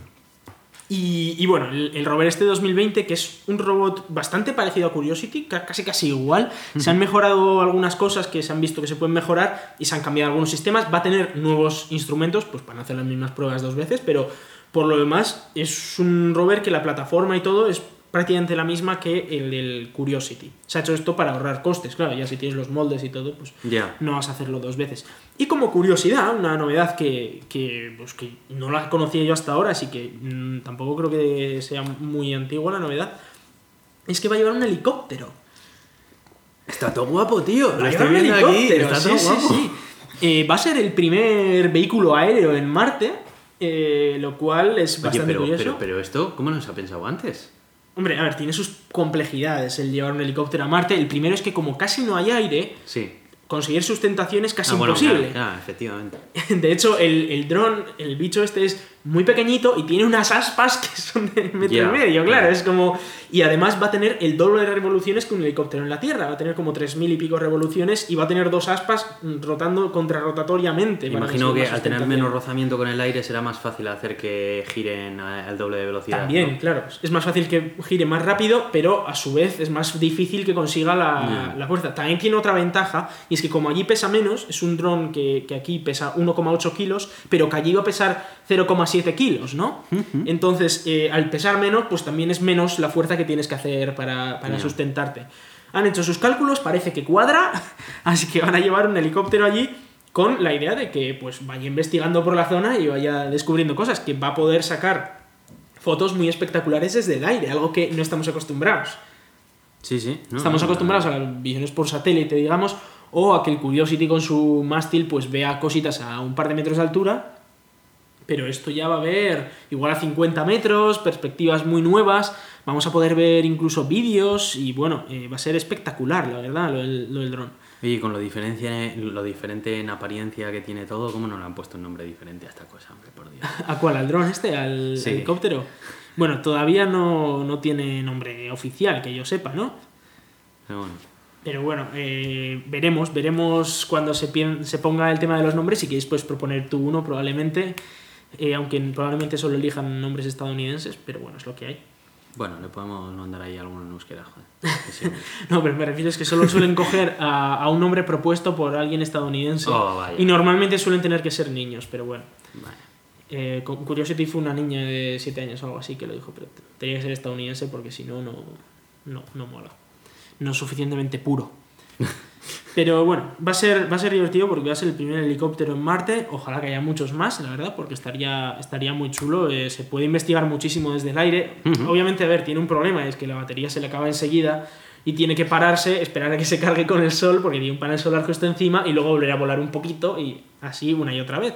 Y, y bueno, el, el rover este 2020, que es un robot bastante parecido a Curiosity, ca- casi casi igual, se han mejorado algunas cosas que se han visto que se pueden mejorar y se han cambiado algunos sistemas, va a tener nuevos instrumentos, pues para no hacer las mismas pruebas dos veces, pero por lo demás es un rover que la plataforma y todo es prácticamente la misma que el del Curiosity. Se ha hecho esto para ahorrar costes, claro, ya si tienes los moldes y todo, pues no vas a hacerlo dos veces. Y como curiosidad, una novedad que, que, pues que no la conocía yo hasta ahora, así que mm, tampoco creo que sea muy antigua la novedad, es que va a llevar un helicóptero. Está todo guapo, tío. Lo estoy viendo aquí. Está sí, todo sí, guapo. sí. Eh, va a ser el primer vehículo aéreo en Marte, eh, lo cual es Oye, bastante pero, curioso. pero, pero esto, ¿cómo no se ha pensado antes? Hombre, a ver, tiene sus complejidades el llevar un helicóptero a Marte. El primero es que como casi no hay aire, Sí. conseguir sustentación es casi Ah, bueno, imposible. claro, claro, efectivamente. De hecho, el, el dron, el bicho este es muy pequeñito y tiene unas aspas que son de metro y medio, claro. Es como. Y además va a tener el doble de revoluciones que un helicóptero en la Tierra. Va a tener como 3.000 y pico revoluciones y va a tener dos aspas mm, rotando contrarrotatoriamente. para Imagino que al tener menos rozamiento con el aire será más fácil hacer que giren al doble de velocidad. También, ¿no? claro. Es más fácil que gire más rápido, pero a su vez es más difícil que consiga la, la fuerza. También tiene otra ventaja, y es que como allí pesa menos, es un dron que, que aquí pesa 1,8 kilos, pero que allí va a pesar 0,7 kilos, ¿no? Entonces, eh, al pesar menos, pues también es menos la fuerza que tienes que hacer para, sustentarte. Han hecho sus cálculos, parece que cuadra, así que van a llevar un helicóptero allí con la idea de que pues vaya investigando por la zona y vaya descubriendo cosas, que va a poder sacar fotos muy espectaculares desde el aire, algo que no estamos acostumbrados. Sí, sí. no, estamos no, acostumbrados a las visiones por satélite, digamos, o a que el Curiosity con su mástil pues vea cositas a un par de metros de altura, pero esto ya va a ver igual a 50 metros, perspectivas muy nuevas, vamos a poder ver incluso vídeos y bueno, eh, va a ser espectacular, la verdad, lo del, lo del dron. Oye, con lo, diferencia, lo diferente en apariencia que tiene todo, ¿cómo no le han puesto un nombre diferente a esta cosa, hombre, por Dios? ¿A cuál? ¿Al dron este? ¿Al Sí. helicóptero? Bueno, todavía no, no tiene nombre oficial, que yo sepa, ¿no? Pero bueno. Pero bueno, eh, veremos, veremos cuando se, se ponga el tema de los nombres. Si queréis, pues proponer tú uno, probablemente. Eh, aunque probablemente solo elijan nombres estadounidenses, pero bueno, es lo que hay. Bueno, le podemos mandar ahí alguno en euskera, joder. sí. No, pero me refiero es que solo suelen coger a, a un nombre propuesto por alguien estadounidense. Oh, y normalmente suelen tener que ser niños, pero bueno. Vale. Eh, Curiosity fue una niña de 7 años o algo así que lo dijo, pero tenía que ser estadounidense porque si no, no, no, no mola. No es suficientemente puro. Pero bueno, va a, ser, va a ser divertido porque va a ser el primer helicóptero en Marte. Ojalá que haya muchos más, la verdad, porque estaría, estaría muy chulo. Eh, se puede investigar muchísimo desde el aire. Obviamente, a ver, tiene un problema, es que la batería se le acaba enseguida y tiene que pararse, esperar a que se cargue con el sol, porque tiene un panel solar justo encima, y luego volver a volar un poquito y así una y otra vez.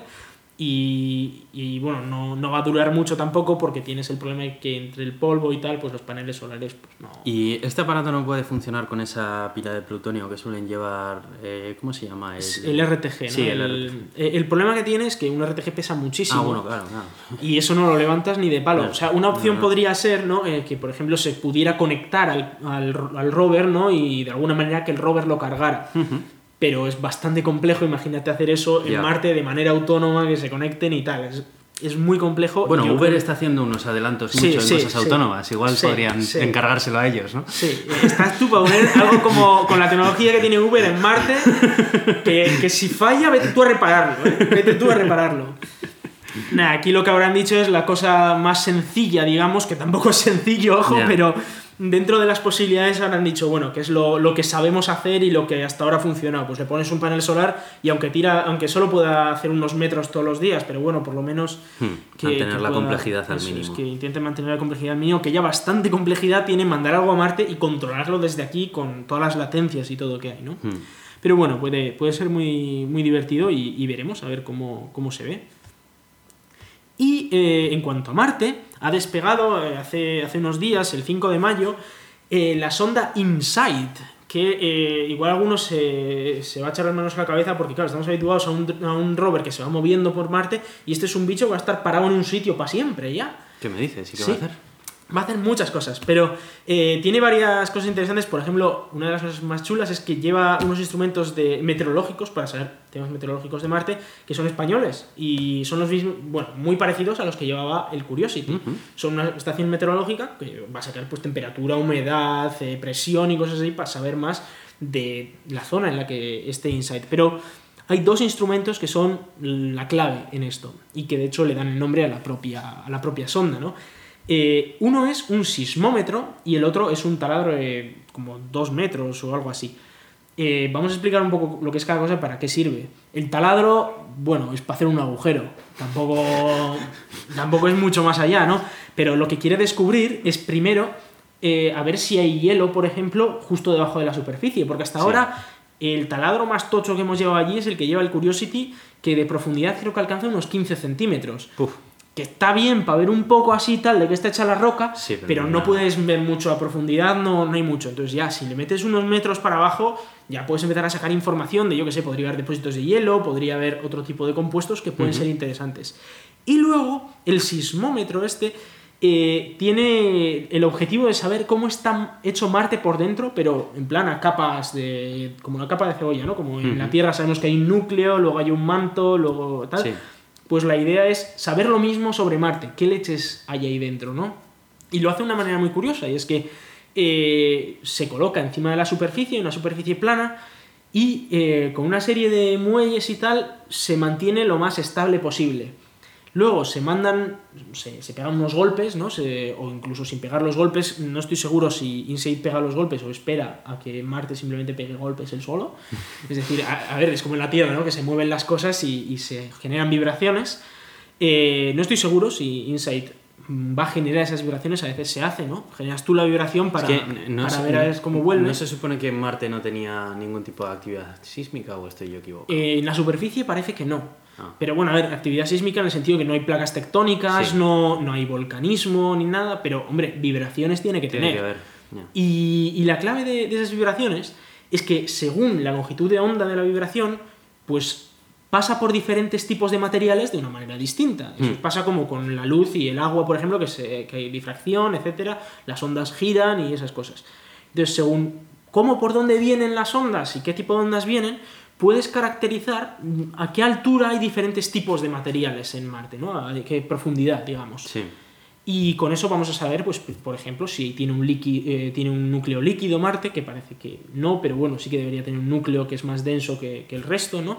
Y, y, bueno, no, no va a durar mucho tampoco porque tienes el problema de que entre el polvo y tal, pues los paneles solares pues no... Y este aparato no puede funcionar con esa pila de plutonio que suelen llevar. eh, ¿Cómo se llama? Es el RTG, ¿no? Sí, el el, RTG. el problema que tiene es que un RTG pesa muchísimo. Ah, bueno, claro, claro. Y eso no lo levantas ni de palo. Claro. O sea, una opción No, podría ser, ¿no? Eh, que, por ejemplo, se pudiera conectar al, al, al rover, ¿no? Y de alguna manera que el rover lo cargara. Ujú. Pero es bastante complejo, imagínate hacer eso en. Marte de manera autónoma, que se conecten y tal. Es, es muy complejo. Bueno, Uber creo- está haciendo unos adelantos Sí, mucho sí, en cosas sí. autónomas. Igual podrían encargárselo a ellos, ¿no? Sí, estás tú para poner algo como con la tecnología que tiene Uber en Marte, que, que si falla, vete tú a repararlo, ¿eh? Vete tú a repararlo. Nada, aquí lo que habrán dicho es la cosa más sencilla, digamos, que tampoco es sencillo, ojo, pero dentro de las posibilidades habrán dicho, bueno, que es lo, lo que sabemos hacer y lo que hasta ahora ha funcionado. Pues le pones un panel solar y aunque tira, aunque solo pueda hacer unos metros todos los días, pero bueno, por lo menos Hmm, mantener la complejidad al eso es, mínimo. que intente mantener la complejidad al mínimo, que ya bastante complejidad tiene mandar algo a Marte y controlarlo desde aquí con todas las latencias y todo que hay, ¿no? Hmm. Pero bueno, puede, puede ser muy, muy divertido y, y veremos a ver cómo, cómo se ve. Y eh, en cuanto a Marte, ha despegado eh, hace, hace unos días, el 5 de mayo, eh, la sonda InSight, que eh, igual algunos se, se va a echar las manos a la cabeza porque, claro, estamos habituados a un, a un rover que se va moviendo por Marte y este es un bicho que va a estar parado en un sitio para siempre ya. ¿Qué me dices? ¿Y qué Sí. va a hacer? Va a hacer muchas cosas, pero eh, tiene varias cosas interesantes. Por ejemplo, una de las cosas más chulas es que lleva unos instrumentos de meteorológicos para saber temas meteorológicos de Marte que son españoles y son los mismos, bueno, muy parecidos a los que llevaba el Curiosity. Ujú. Son una estación meteorológica que va a sacar pues temperatura, humedad, eh, presión y cosas así para saber más de la zona en la que esté Insight. Pero hay dos instrumentos que son la clave en esto y que de hecho le dan el nombre a la propia, a la propia sonda, ¿no? Eh, uno es un sismómetro y el otro es un taladro de como dos metros o algo así. Eh, vamos a explicar un poco lo que es cada cosa para qué sirve. El taladro, bueno, es para hacer un agujero. Tampoco, tampoco es mucho más allá, ¿no? Pero lo que quiere descubrir es primero eh, a ver si hay hielo, por ejemplo, justo debajo de la superficie, porque hasta Sí. ahora el taladro más tocho que hemos llevado allí es el que lleva el Curiosity, que de profundidad creo que alcanza unos 15 centímetros. Que está bien para ver un poco así tal de que está hecha la roca, Sí, pero pero, no puedes ver mucho a profundidad, no, no hay mucho. Entonces ya, si le metes unos metros para abajo, ya puedes empezar a sacar información de, yo que sé, podría haber depósitos de hielo, podría haber otro tipo de compuestos que pueden ser interesantes. Y luego, el sismómetro este eh, tiene el objetivo de saber cómo está hecho Marte por dentro, pero en plan a capas de... como una capa de cebolla, ¿no? Como en la. Tierra sabemos que hay un núcleo, luego hay un manto, luego tal. Sí. Pues la idea es saber lo mismo sobre Marte, qué leches hay ahí dentro, ¿no? Y lo hace de una manera muy curiosa, y es que eh, se coloca encima de la superficie, una superficie plana, y eh, con una serie de muelles y tal, se mantiene lo más estable posible. Luego se mandan, se, se pegan unos golpes, ¿no? O incluso sin pegar los golpes, no estoy seguro si Insight pega los golpes o espera a que Marte simplemente pegue golpes él solo. Es decir, a, ver, es como en la Tierra, ¿no? Que se mueven las cosas y, se generan vibraciones. Eh, no estoy seguro si Insight va a generar esas vibraciones, a veces se hace, ¿no? Generas tú la vibración para, es que no para se- ver a ver cómo vuelve. ¿No se supone que Marte no tenía ningún tipo de actividad sísmica o estoy yo equivocado? Eh, en la superficie parece que no. Ah. Pero bueno, a ver, actividad sísmica en el sentido que no hay placas tectónicas, Sí. no, no hay volcanismo ni nada, pero hombre, vibraciones tiene que Tiene tener. que ver. Y, y la clave de, de esas vibraciones es que según la longitud de onda de la vibración, pues pasa por diferentes tipos de materiales de una manera distinta. Eso Mm. pasa como con la luz y el agua, por ejemplo, que, se, que hay difracción, etcétera, las ondas giran y esas cosas. Entonces, según cómo por dónde vienen las ondas y qué tipo de ondas vienen, puedes caracterizar a qué altura hay diferentes tipos de materiales en Marte, ¿no? A qué profundidad, digamos. Sí. Y con eso vamos a saber, pues, por ejemplo, si tiene un, líqui- eh, tiene un núcleo líquido Marte, que parece que no, pero bueno, sí que debería tener un núcleo que es más denso que, que el resto, ¿no?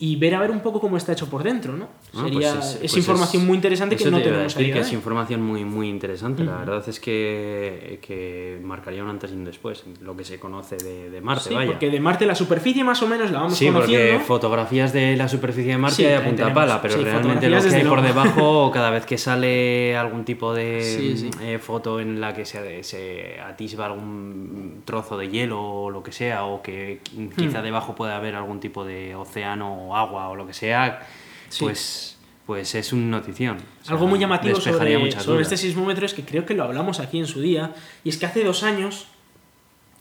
Y ver a ver un poco cómo está hecho por dentro, ¿no? Ah, Sería, pues es, pues información muy interesante que no te tenemos a decir día que es información muy, muy interesante. La verdad es que, que marcaría un antes y un después, lo que se conoce de, de Marte, Sí, vaya. porque de Marte la superficie más o menos la vamos Sí, porque conociendo. fotografías de la superficie de Marte Sí, hay a punta pala, pero Sí, realmente lo que hay por debajo, cada vez que sale algún tipo de Sí, sí. eh, foto en la que se, se atisba algún trozo de hielo o lo que sea, o que quizá Hmm. debajo pueda haber algún tipo de océano o agua o lo que sea, Sí. pues, pues es un notición. O sea, Algo muy llamativo sobre, sobre este sismómetro es que creo que lo hablamos aquí en su día, y es que hace dos años,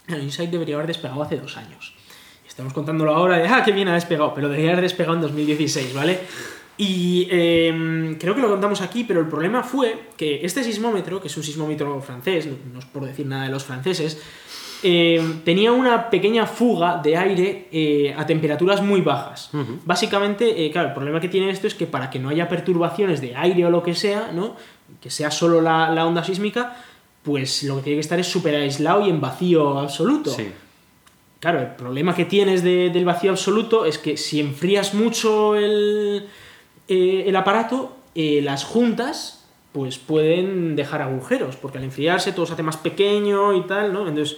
el Insight debería haber despegado hace dos años. Estamos contándolo ahora de, ah, qué bien ha despegado, pero debería haber despegado en 2016, ¿vale? Y eh, creo que lo contamos aquí, pero el problema fue que este sismómetro, que es un sismómetro francés, no, no es por decir nada de los franceses, eh, tenía una pequeña fuga de aire eh, a temperaturas muy bajas. Básicamente, eh, claro, el problema que tiene esto es que para que no haya perturbaciones de aire o lo que sea, ¿no? que sea solo la, la onda sísmica, pues lo que tiene que estar es súper aislado y en vacío absoluto. Sí. Claro, el problema que tienes de- del vacío absoluto es que si enfrías mucho el, eh, el aparato, las juntas pues pueden dejar agujeros, porque al enfriarse todo se hace más pequeño y tal, ¿no? Entonces,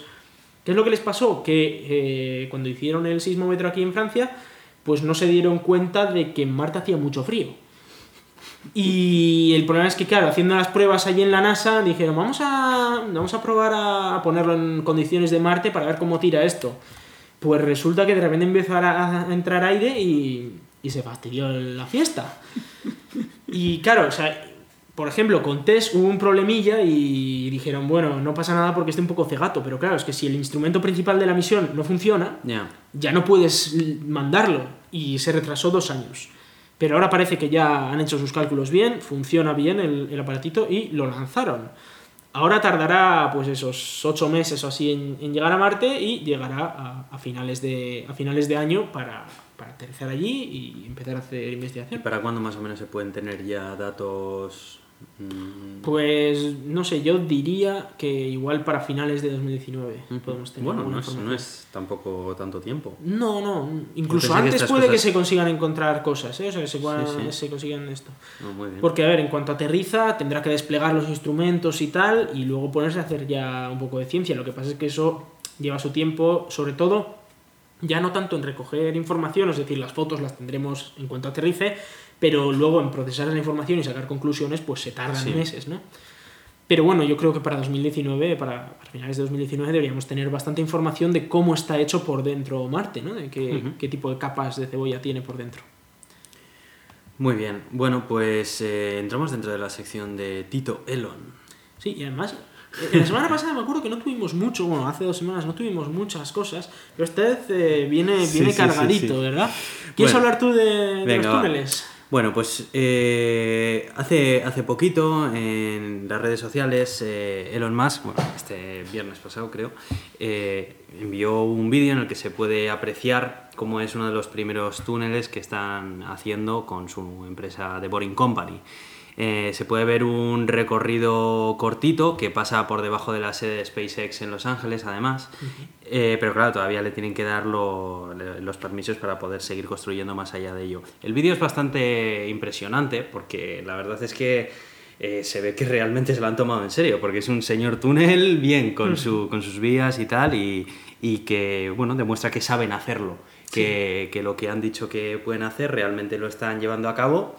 ¿qué es lo que les pasó? Que eh, cuando hicieron el sismómetro aquí en Francia, pues no se dieron cuenta de que en Marte hacía mucho frío. Y el problema es que, claro, haciendo las pruebas allí en la NASA, dijeron, vamos a, vamos a probar a, ponerlo en condiciones de Marte para ver cómo tira esto. Pues resulta que de repente empezó a, a entrar aire y, y se fastidió la fiesta. Y claro, o sea, por ejemplo, con Tess hubo un problemilla y dijeron, bueno, no pasa nada porque esté un poco cegato, pero claro, es que si el instrumento principal de la misión no funciona, Ya. ya no puedes mandarlo y se retrasó dos años. Pero ahora parece que ya han hecho sus cálculos bien, funciona bien el, el aparatito y lo lanzaron. Ahora tardará pues esos ocho meses o así en, en llegar a Marte y llegará a, a finales, de, a finales de año para, para aterrizar allí y empezar a hacer ¿Y investigación. para cuándo más o menos se pueden tener ya datos? Mm, Pues no sé, yo diría que igual para finales de 2019 ujú? podemos tener Bueno, no es, no es tampoco tanto tiempo. No, no, incluso antes puede que se consigan encontrar cosas, ¿eh? O sea, que se, puedan- Sí, sí. se consigan esto. No, muy bien. Porque, a ver, en cuanto aterriza, tendrá que desplegar los instrumentos y tal, y luego ponerse a hacer ya un poco de ciencia. Lo que pasa es que eso lleva su tiempo, sobre todo, ya no tanto en recoger información, es decir, las fotos las tendremos en cuanto aterrice, pero luego en procesar la información y sacar conclusiones, pues se tardan Sí. meses, ¿no? Pero bueno, yo creo que para 2019, para, para finales de 2019, deberíamos tener bastante información de cómo está hecho por dentro Marte, ¿no? De qué, qué tipo de capas de cebolla tiene por dentro. Muy bien, bueno, pues eh, entramos dentro de la sección de Tito Elon. Sí, y además, eh, la semana pasada me acuerdo que no tuvimos mucho, bueno, hace dos semanas no tuvimos muchas cosas, pero esta vez eh, viene, viene sí, cargadito, sí. ¿verdad? ¿Quieres Bueno, hablar tú de, de venga, los va. Bueno, pues eh, hace, hace poquito en las redes sociales eh, Elon Musk, bueno, este viernes pasado creo, eh, envió un vídeo en el que se puede apreciar cómo es uno de los primeros túneles que están haciendo con su empresa The Boring Company. Eh, se puede ver un recorrido cortito que pasa por debajo de la sede de SpaceX en Los Ángeles, además. Eh, pero claro, todavía le tienen que dar lo- los permisos para poder seguir construyendo más allá de ello. El vídeo es bastante impresionante porque la verdad es que eh, se ve que realmente se lo han tomado en serio, porque es un señor túnel bien con, su, con sus vías y tal, y, y que bueno, demuestra que saben hacerlo, que, que lo que han dicho que pueden hacer realmente lo están llevando a cabo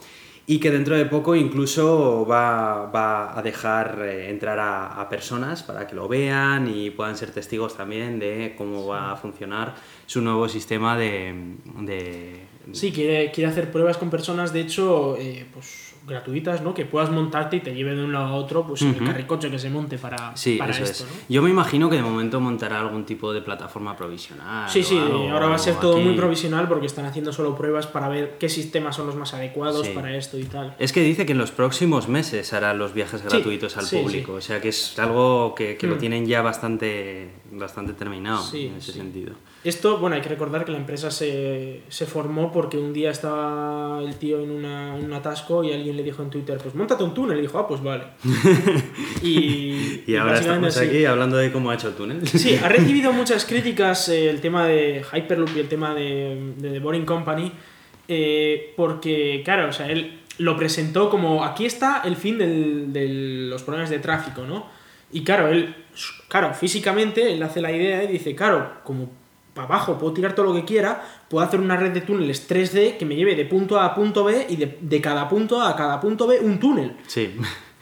y que dentro de poco incluso va, va a dejar eh, entrar a, personas para que lo vean y puedan ser testigos también de cómo va a funcionar su nuevo sistema de... de- Sí, quiere, quiere hacer pruebas con personas, de hecho, eh, pues gratuitas, ¿no? Que puedas montarte y te lleve de un lado a otro, pues el carricoche que se monte para, Sí, para eso esto, es. ¿no? Yo me imagino que de momento montará algún tipo de plataforma provisional. Sí, sí, algo, ahora va a ser todo aquí. muy provisional porque están haciendo solo pruebas para ver qué sistemas son los más adecuados Sí. para esto y tal. Es que dice que en los próximos meses hará los viajes gratuitos al público, o sea que es algo que, que lo Mm. tienen ya bastante, bastante terminado en ese sentido. Esto, bueno, hay que recordar que la empresa se, se formó porque un día estaba el tío en, una, en un atasco y alguien le dijo en Twitter, pues montate un túnel. Y dijo, ah, pues vale. y, Y ahora estamos así. aquí hablando de cómo ha hecho el túnel. Sí, ha recibido muchas críticas eh, el tema de Hyperloop y el tema de, de The Boring Company, eh, porque, claro, o sea, él lo presentó como aquí está el fin del- de los problemas de tráfico, ¿no? Y claro, él, claro, físicamente él hace la idea y dice, claro, como para abajo puedo tirar todo lo que quiera, puedo hacer una red de túneles 3D que me lleve de punto A a punto B y de, de cada punto A a cada punto B un túnel. Sí.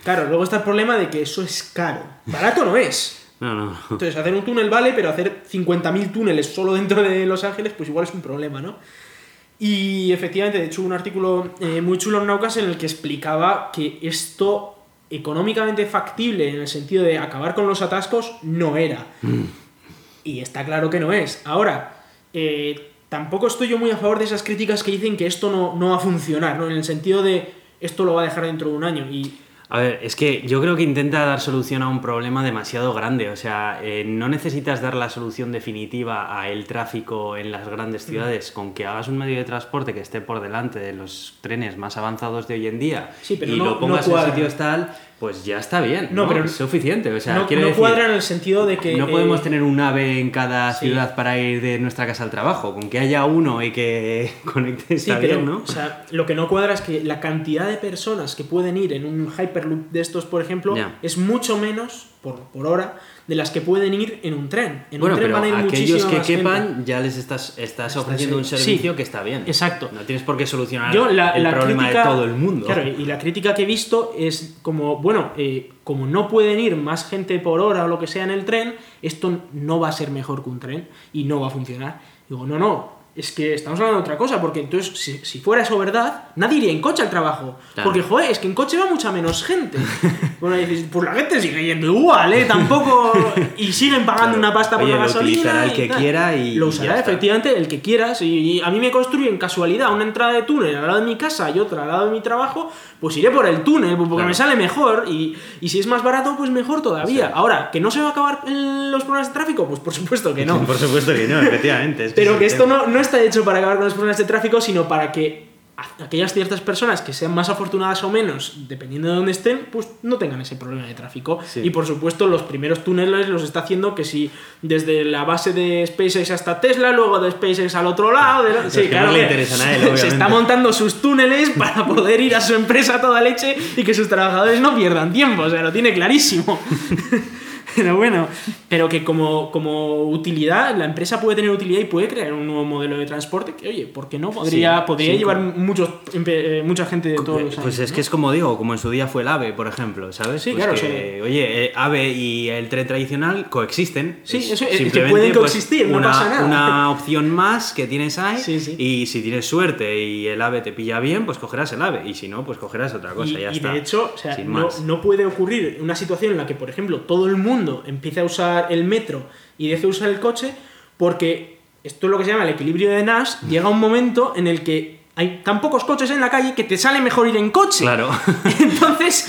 Claro, luego está el problema de que eso es caro. Barato no es. No, no. Entonces, hacer un túnel vale, pero hacer 50.000 túneles solo dentro de Los Ángeles, pues igual es un problema, ¿no? Y efectivamente, de hecho, hubo un artículo eh, muy chulo en Naucas en el que explicaba que esto económicamente factible en el sentido de acabar con los atascos no era. Y está claro que no es. Ahora, eh, tampoco estoy yo muy a favor de esas críticas que dicen que esto no, no va a funcionar, ¿no? En el sentido de esto lo va a dejar dentro de un año. Y A ver, es que yo creo que intenta dar solución a un problema demasiado grande. O sea, eh, no necesitas dar la solución definitiva a el tráfico en las grandes Mm. ciudades con que hagas un medio de transporte que esté por delante de los trenes más avanzados de hoy en día Sí, pero y no- lo pongas no en sitios tal, pues ya está bien. No, No, pero es suficiente. O sea, no, cuadra en el sentido de que... no eh, podemos tener un ave en cada sí. ciudad para ir de nuestra casa al trabajo. Con que haya uno y que conecte Sí, está pero bien, ¿no? o sea, lo que no cuadra es que la cantidad de personas que pueden ir en un Hyperloop de estos, por ejemplo, es mucho menos por, por hora de las que pueden ir en un tren. En bueno, un tren pero van a ir aquellos que gente. quepan ya les estás, estás ofreciendo un sí. servicio que está bien. Exacto. No tienes por qué solucionar Yo la, el la problema crítica, de todo el mundo. Claro, y la crítica que he visto es como, bueno, eh, como no pueden ir más gente por hora o lo que sea en el tren, esto no va a ser mejor que un tren y no va a funcionar. Digo, no, no, es que estamos hablando de otra cosa, porque entonces, si, si fuera eso verdad, nadie iría en coche al trabajo. Claro. Porque, joder, es que en coche va mucha menos gente. bueno, y dices, pues la gente sigue yendo igual, ¿eh? Tampoco. Y siguen pagando Claro. una pasta por Oye, la lo gasolina. el y que tal. quiera y- Lo y usará, está. efectivamente, el que quieras. Y, y a mí me construyen casualidad una entrada de túnel al lado de mi casa y otra al lado de mi trabajo, pues iré por el túnel, porque Claro. me sale mejor. Y, y si es más barato, pues mejor todavía. Sí. Ahora, ¿que no se va a acabar el- los problemas de tráfico? Pues por supuesto que no. Por supuesto que no, efectivamente. es Pero que es el esto no, no está hecho para acabar con los problemas de tráfico, sino para que aquellas ciertas personas que sean más afortunadas o menos, dependiendo de dónde estén, pues no tengan ese problema de tráfico. Sí. Y por supuesto, los primeros túneles los está haciendo que si desde la base de SpaceX hasta Tesla, luego de SpaceX al otro lado. de- Los que no le interesan a él, se obviamente. está montando sus túneles para poder ir a su empresa a toda leche y que sus trabajadores no pierdan tiempo. O sea, lo tiene clarísimo. Pero bueno, pero que como, como utilidad, la empresa puede tener utilidad y puede crear un nuevo modelo de transporte que, oye, ¿por qué no? Podría, Sí, podría sí, llevar muchos, empe- eh, mucha gente de todos los Pues años, es ¿no? que es como digo, como en su día fue el AVE, por ejemplo, ¿sabes? Sí, Pues claro, que, Oye, eh, AVE y el tren tradicional coexisten. Sí, Es eso es que simplemente, pueden pues, coexistir, no una, pasa nada. Una opción más que tienes ahí. Sí. Y si tienes suerte y el AVE te pilla bien, pues cogerás el AVE. Y si no, pues cogerás otra cosa. y, ya y está. de hecho, o sea, no, no puede ocurrir una situación en la que, por ejemplo, todo el mundo empiece a usar el metro y deje de usar el coche, porque esto es lo que se llama el equilibrio de Nash. Llega un momento en el que hay tan pocos coches en la calle que te sale mejor ir en coche. Claro. Entonces,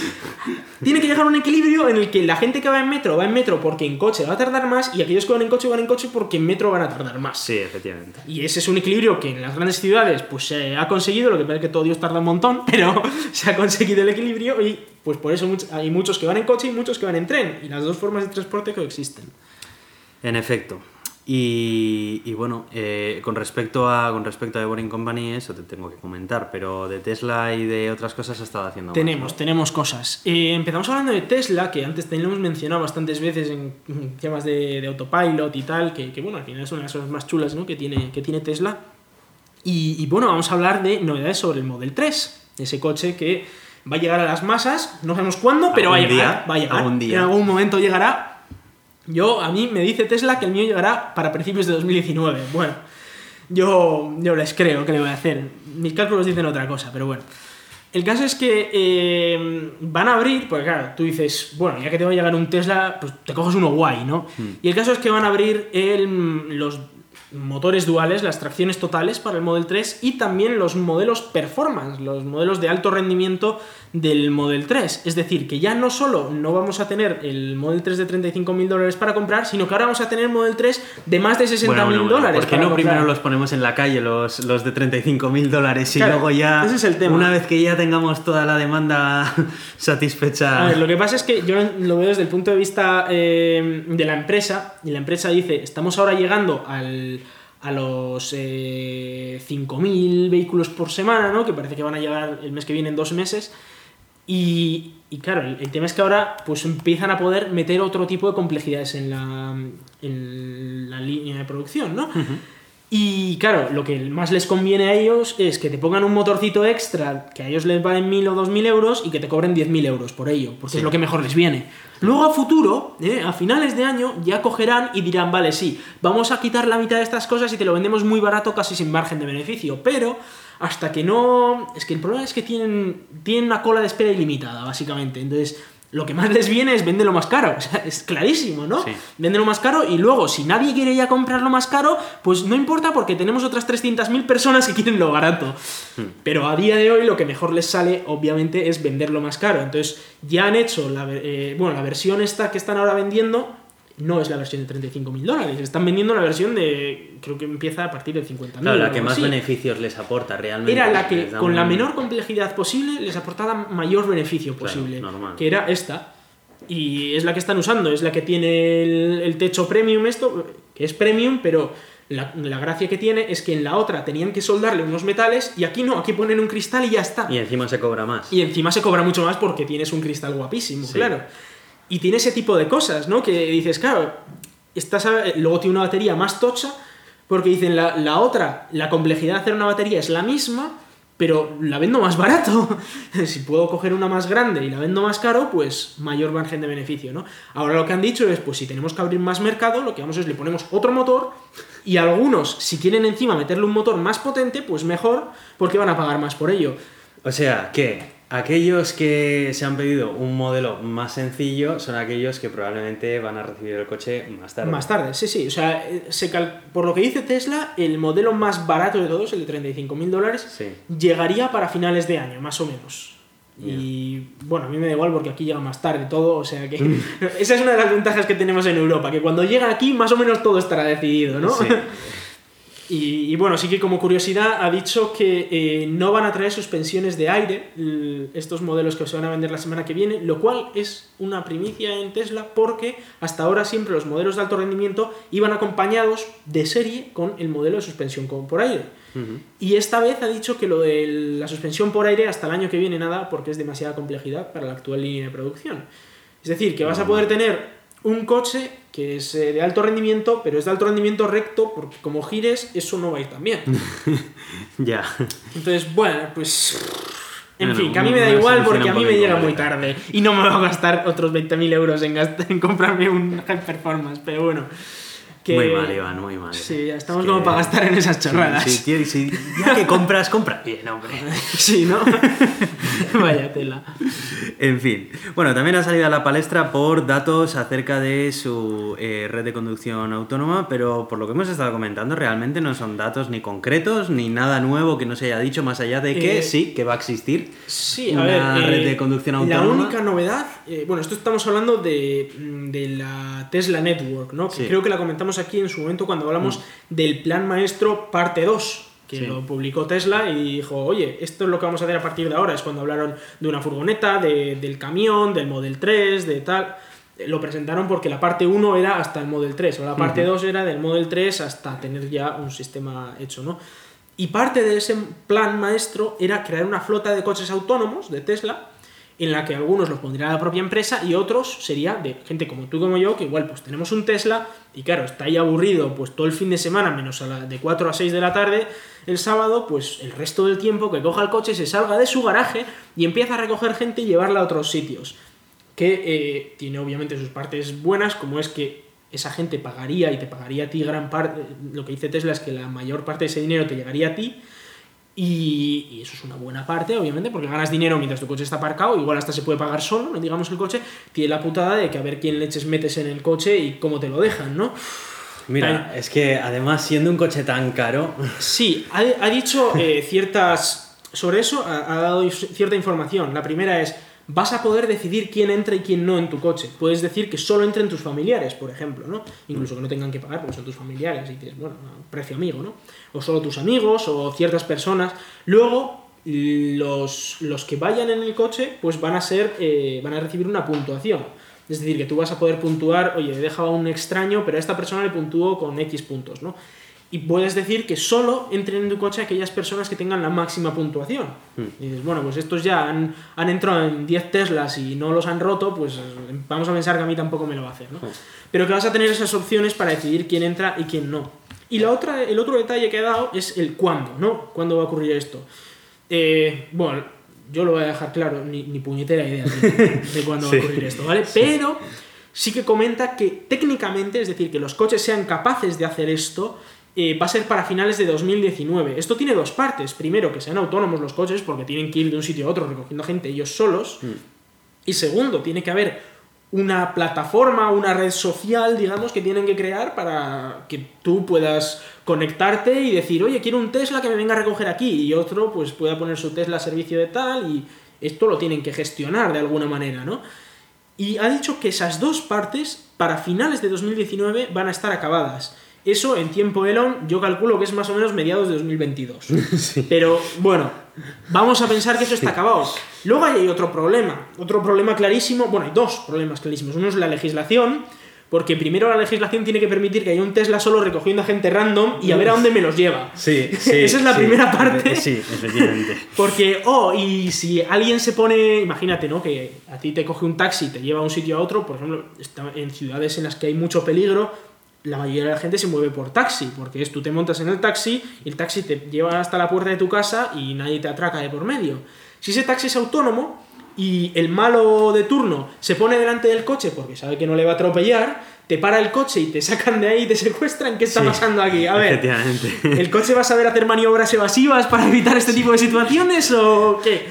tiene que llegar a un equilibrio en el que la gente que va en metro va en metro porque en coche va a tardar más y aquellos que van en coche van en coche porque en metro van a tardar más. sí, efectivamente. Y ese es un equilibrio que en las grandes ciudades pues se ha conseguido, lo que pasa es que todo Dios tarda un montón, pero se ha conseguido el equilibrio y pues por eso hay muchos que van en coche y muchos que van en tren y las dos formas de transporte coexisten. En efecto. Y, y bueno, eh, con respecto a con respecto a The Boring Company, eso te tengo que comentar, pero de Tesla y de otras cosas ha estado haciendo más, Tenemos, ¿no? tenemos cosas. Eh, empezamos hablando de Tesla, que antes te lo hemos mencionado bastantes veces en temas de, de autopilot y tal, que, que, bueno, al final es una de las cosas más chulas ¿no? que, tiene, que tiene Tesla. Y, y, bueno, vamos a hablar de novedades sobre el Model 3, ese coche que va a llegar a las masas, no sabemos cuándo, pero va a llegar. día, va a llegar. algún día. En algún momento llegará. Yo, a mí me dice Tesla que el mío llegará para principios de 2019. Bueno, yo, yo les creo que le voy a hacer. Mis cálculos dicen otra cosa, pero bueno. El caso es que eh, van a abrir, porque claro, tú dices, bueno, ya que te va a llegar un Tesla, pues te coges uno guay, ¿no? Y el caso es que van a abrir el- los motores duales, las tracciones totales para el Model 3 y también los modelos performance, los modelos de alto rendimiento del Model 3. Es decir, que ya no solo no vamos a tener el Model 3 de 35.000 dólares para comprar, sino que ahora vamos a tener Model 3 de más de 60.000 Bueno, bueno, bueno, dólares. ¿Por qué no comprar? primero los ponemos en la calle, los, los de 35 mil dólares, y Claro, luego ya, ese es el tema. una vez que ya tengamos toda la demanda satisfecha... A ver, lo que pasa es que yo lo veo desde el punto de vista eh, de la empresa, y la empresa dice, estamos ahora llegando al, a los eh, 5.000 vehículos por semana, ¿no? Que parece que van a llegar el mes que viene en dos meses. Y, y claro, el, el tema es que ahora pues empiezan a poder meter otro tipo de complejidades en la, en la línea de producción, ¿no? Y claro, lo que más les conviene a ellos es que te pongan un motorcito extra que a ellos les valen 1.000 o 2.000 euros y que te cobren 10.000 euros por ello, porque Sí. es lo que mejor les viene. Luego a futuro, eh, a finales de año, ya cogerán y dirán, vale, sí, vamos a quitar la mitad de estas cosas y te lo vendemos muy barato, casi sin margen de beneficio, pero hasta que no... Es que el problema es que tienen, tienen una cola de espera ilimitada, básicamente. Entonces, lo que más les viene es venderlo más caro. O sea, es clarísimo, ¿no? Sí. Véndelo más caro y luego, si nadie quiere ya comprarlo más caro, pues no importa porque tenemos otras 300.000 personas que quieren lo barato. Pero a día de hoy lo que mejor les sale, obviamente, es venderlo más caro. Entonces, ya han hecho la, eh, bueno, la versión esta que están ahora vendiendo. No es la versión de 35.000 dólares, están vendiendo la versión de. Creo que empieza a partir de 50.000. Claro, o la que más así. beneficios les aporta realmente. Era la que, con la un- menor complejidad posible, les aportaba mayor beneficio Claro, posible. normal. Que era esta. Y es la que están usando, es la que tiene el, el techo premium, esto, que es premium, pero la, la gracia que tiene es que en la otra tenían que soldarle unos metales y aquí no, aquí ponen un cristal y ya está. Y encima se cobra más. Y encima se cobra mucho más porque tienes un cristal guapísimo, Sí. claro. Y tiene ese tipo de cosas, ¿no? Que dices, claro, estás luego tiene una batería más tocha, porque dicen, la, la otra, la complejidad de hacer una batería es la misma, pero la vendo más barato. si puedo coger una más grande y la vendo más caro, pues mayor margen de beneficio, ¿no? Ahora lo que han dicho es, pues si tenemos que abrir más mercado, lo que vamos es le ponemos otro motor y algunos, si quieren encima meterle un motor más potente, pues mejor, porque van a pagar más por ello. O sea, que aquellos que se han pedido un modelo más sencillo son aquellos que probablemente van a recibir el coche más tarde. Más tarde, sí, sí. O sea, eh, se cal- por lo que dice Tesla, el modelo más barato de todos, el de 35 mil dólares, Sí. llegaría para finales de año, más o menos. Y bueno, a mí me da igual porque aquí llega más tarde todo, o sea que esa es una de las ventajas que tenemos en Europa, que cuando llega aquí más o menos todo estará decidido, ¿no? Sí. Y, y bueno, sí que como curiosidad ha dicho que eh, no van a traer suspensiones de aire estos modelos que se van a vender la semana que viene, lo cual es una primicia en Tesla porque hasta ahora siempre los modelos de alto rendimiento iban acompañados de serie con el modelo de suspensión por aire. Y esta vez ha dicho que lo de la suspensión por aire hasta el año que viene nada porque es demasiada complejidad para la actual línea de producción. Es decir, que vas a poder tener un coche que es eh, de alto rendimiento, pero es de alto rendimiento recto, porque como gires, eso no va a ir tan bien. ya. Entonces, bueno, pues... En fin, que a mí me da igual porque a mí me llega muy tarde y no me voy a gastar otros 20.000 euros en, gast- en comprarme un High Performance, pero bueno. Que... Muy mal, Iván, muy mal. Sí, ya estamos Es que- como para gastar en esas chorradas. Sí, tío, y si ya que compras, compra bien, hombre. Sí, ¿no? Vaya tela. En fin. Bueno, también ha salido a la palestra por datos acerca de su eh, red de conducción autónoma, pero por lo que hemos estado comentando, realmente no son datos ni concretos ni nada nuevo que no se haya dicho, más allá de que Eh, sí, que va a existir. Sí, Una red eh, de conducción La autónoma. única novedad, eh, bueno, esto estamos hablando de, de la Tesla Network, ¿no? Que Sí. Creo que la comentamos aquí en su momento cuando hablamos del plan maestro parte 2, que Sí. lo publicó Tesla y dijo, oye, esto es lo que vamos a hacer a partir de ahora. Es cuando hablaron de una furgoneta, de- del camión, del Model 3, de tal. Lo presentaron porque la parte 1 era hasta el Model 3, o la parte 2 era del Model 3 hasta tener ya un sistema hecho, ¿no? Y parte de ese plan maestro era crear una flota de coches autónomos de Tesla, en la que algunos los pondría la propia empresa y otros sería de gente como tú como yo, que igual pues tenemos un Tesla y claro, está ahí aburrido pues todo el fin de semana, menos a la, de 4 a 6 de la tarde, el sábado, pues el resto del tiempo que coja el coche, se salga de su garaje y empieza a recoger gente y llevarla a otros sitios. Que eh, tiene obviamente sus partes buenas, como es que esa gente pagaría y te pagaría a ti gran parte, lo que dice Tesla es que la mayor parte de ese dinero te llegaría a ti, y, y eso es una buena parte, obviamente, porque ganas dinero mientras tu coche está aparcado, igual hasta se puede pagar solo, no digamos el coche, tiene la putada de que a ver quién leches metes en el coche y cómo te lo dejan, ¿no? Mira, es que además siendo un coche tan caro, Sí, ha, ha dicho eh, ciertas... Sobre eso ha, ha dado cierta información. La primera es, vas a poder decidir quién entra y quién no en tu coche. Puedes decir que solo entren tus familiares, por ejemplo, ¿no? Incluso que no tengan que pagar porque son tus familiares y tienes, bueno, precio amigo, ¿no? O solo tus amigos o ciertas personas. Luego, los, los que vayan en el coche, pues van a ser, eh, van a recibir una puntuación. Es decir, que tú vas a poder puntuar, oye, he dejado a un extraño, pero a esta persona le puntúo con X puntos, ¿no? Y puedes decir que solo entren en tu coche aquellas personas que tengan la máxima puntuación. Y dices, bueno, pues estos ya han, han entrado en 10 Teslas y no los han roto, pues vamos a pensar que a mí tampoco me lo va a hacer, ¿no? Pero que vas a tener esas opciones para decidir quién entra y quién no. Y la otra, el otro detalle que he dado es el cuándo, ¿no? ¿Cuándo va a ocurrir esto? Eh, bueno, yo lo voy a dejar claro, ni, ni puñetera idea de, de cuándo va a ocurrir esto, ¿vale? Pero sí que comenta que técnicamente, es decir, que los coches sean capaces de hacer esto, eh, va a ser para finales de 2019. Esto tiene dos partes. Primero, que sean autónomos los coches, porque tienen que ir de un sitio a otro recogiendo gente ellos solos. Y segundo, tiene que haber una plataforma, una red social, digamos, que tienen que crear para que tú puedas conectarte y decir, oye, quiero un Tesla que me venga a recoger aquí. Y otro, pues, pueda poner su Tesla a servicio de tal y esto lo tienen que gestionar de alguna manera, ¿no? Y ha dicho que esas dos partes, para finales de 2019, van a estar acabadas. Eso en tiempo Elon, yo calculo que es más o menos mediados de 2022. Pero bueno, vamos a pensar que eso está acabado. Luego hay otro problema, otro problema clarísimo, bueno, hay dos problemas clarísimos. Uno es la legislación, porque primero la legislación tiene que permitir que haya un Tesla solo recogiendo a gente random y a ver a dónde me los lleva. sí, sí. Esa es la sí. primera parte. Sí, efectivamente. Porque, oh, y si alguien se pone, imagínate, ¿no? Que a ti te coge un taxi y te lleva de un sitio a otro, por ejemplo, en ciudades en las que hay mucho peligro, la mayoría de la gente se mueve por taxi, porque es tú te montas en el taxi y el taxi te lleva hasta la puerta de tu casa y nadie te atraca de por medio. Si ese taxi es autónomo y el malo de turno se pone delante del coche porque sabe que no le va a atropellar, te para el coche y te sacan de ahí y te secuestran, ¿qué está Sí, pasando aquí? A ver. ¿El coche va a saber hacer maniobras evasivas para evitar este tipo de situaciones o qué?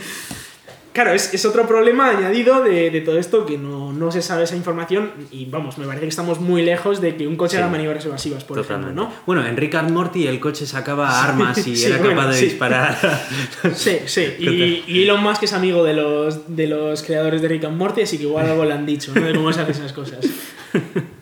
Claro, es, es otro problema añadido de, de todo esto que no, no se sabe esa información y vamos, me parece que estamos muy lejos de que un coche Sí. haga maniobras evasivas, por Totalmente. ejemplo, ¿no? Bueno, en Rick and Morty el coche sacaba armas y Sí, era bueno, capaz de sí. disparar. Sí, sí. Y, y Elon Musk es amigo de los, de los creadores de Rick and Morty, así que igual algo le han dicho, ¿no? De cómo se hacen esas cosas.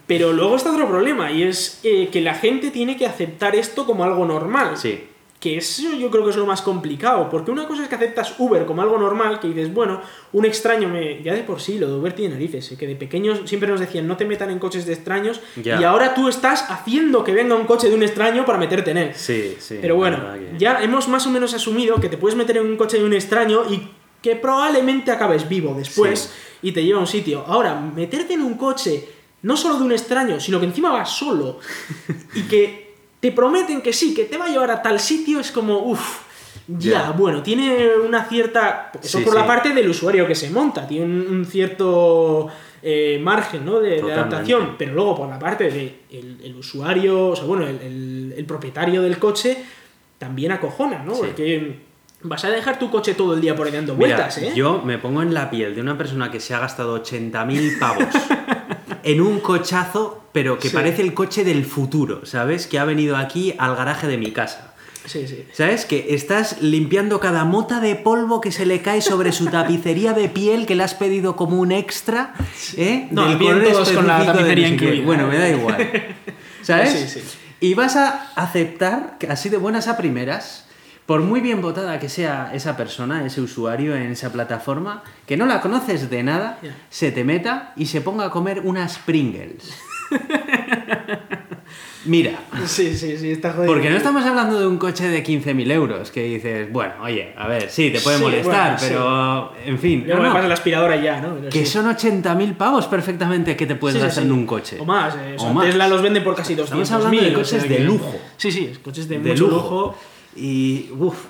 Pero luego está otro problema y es eh, que la gente tiene que aceptar esto como algo normal. Sí. Que eso yo creo que es lo más complicado, porque una cosa es que aceptas Uber como algo normal, que dices, bueno, un extraño me... Ya de por sí, lo de Uber tiene narices, ¿eh? que de pequeños siempre nos decían, no te metan en coches de extraños, Ya. y ahora tú estás haciendo que venga un coche de un extraño para meterte en él. Sí, sí. Pero bueno, que- ya hemos más o menos asumido que te puedes meter en un coche de un extraño y que probablemente acabes vivo después y te lleva a un sitio. Ahora, meterte en un coche no solo de un extraño, sino que encima va solo y que te prometen que sí, que te va a llevar a tal sitio, es como, uff, ya, bueno, tiene una cierta... Eso Sí, por la parte del usuario que se monta, tiene un, un cierto eh, margen ¿no? de, de adaptación, pero luego por la parte del el, el usuario, o sea, bueno, el, el- el propietario del coche también acojona, ¿no? Sí. Porque vas a dejar tu coche todo el día por ahí dando Mira, vueltas, ¿eh? Yo me pongo en la piel de una persona que se ha gastado 80.000 pavos en un cochazo, pero que Sí. parece el coche del futuro, ¿sabes? Que ha venido aquí al garaje de mi casa. Sí, sí. ¿Sabes? Que estás limpiando cada mota de polvo que se le cae sobre su tapicería de piel que le has pedido como un extra, ¿eh? No, Del color todos con la tapicería incluida. Bueno, me da igual. ¿Sabes? Sí, sí. Y vas a aceptar que así de buenas a primeras, por muy bien votada que sea esa persona, ese usuario en esa plataforma, que no la conoces de nada, se te meta y se ponga a comer unas Pringles. Mira, Sí, sí, sí, está jodido. porque no estamos hablando de un coche de 15.000 euros que dices, bueno, oye, a ver, sí, te puede Sí, molestar, bueno, sí. pero en fin, no, me pasa la aspiradora ya, ¿no? Pero que sí. son 80.000 pavos perfectamente que te puedes sí. en un coche. O más, eh, o más. Tesla los vende por casi 200 Estamos hablando de coches de lujo. Sí, sí, coches de, de mucho lujo. lujo. Y, uff,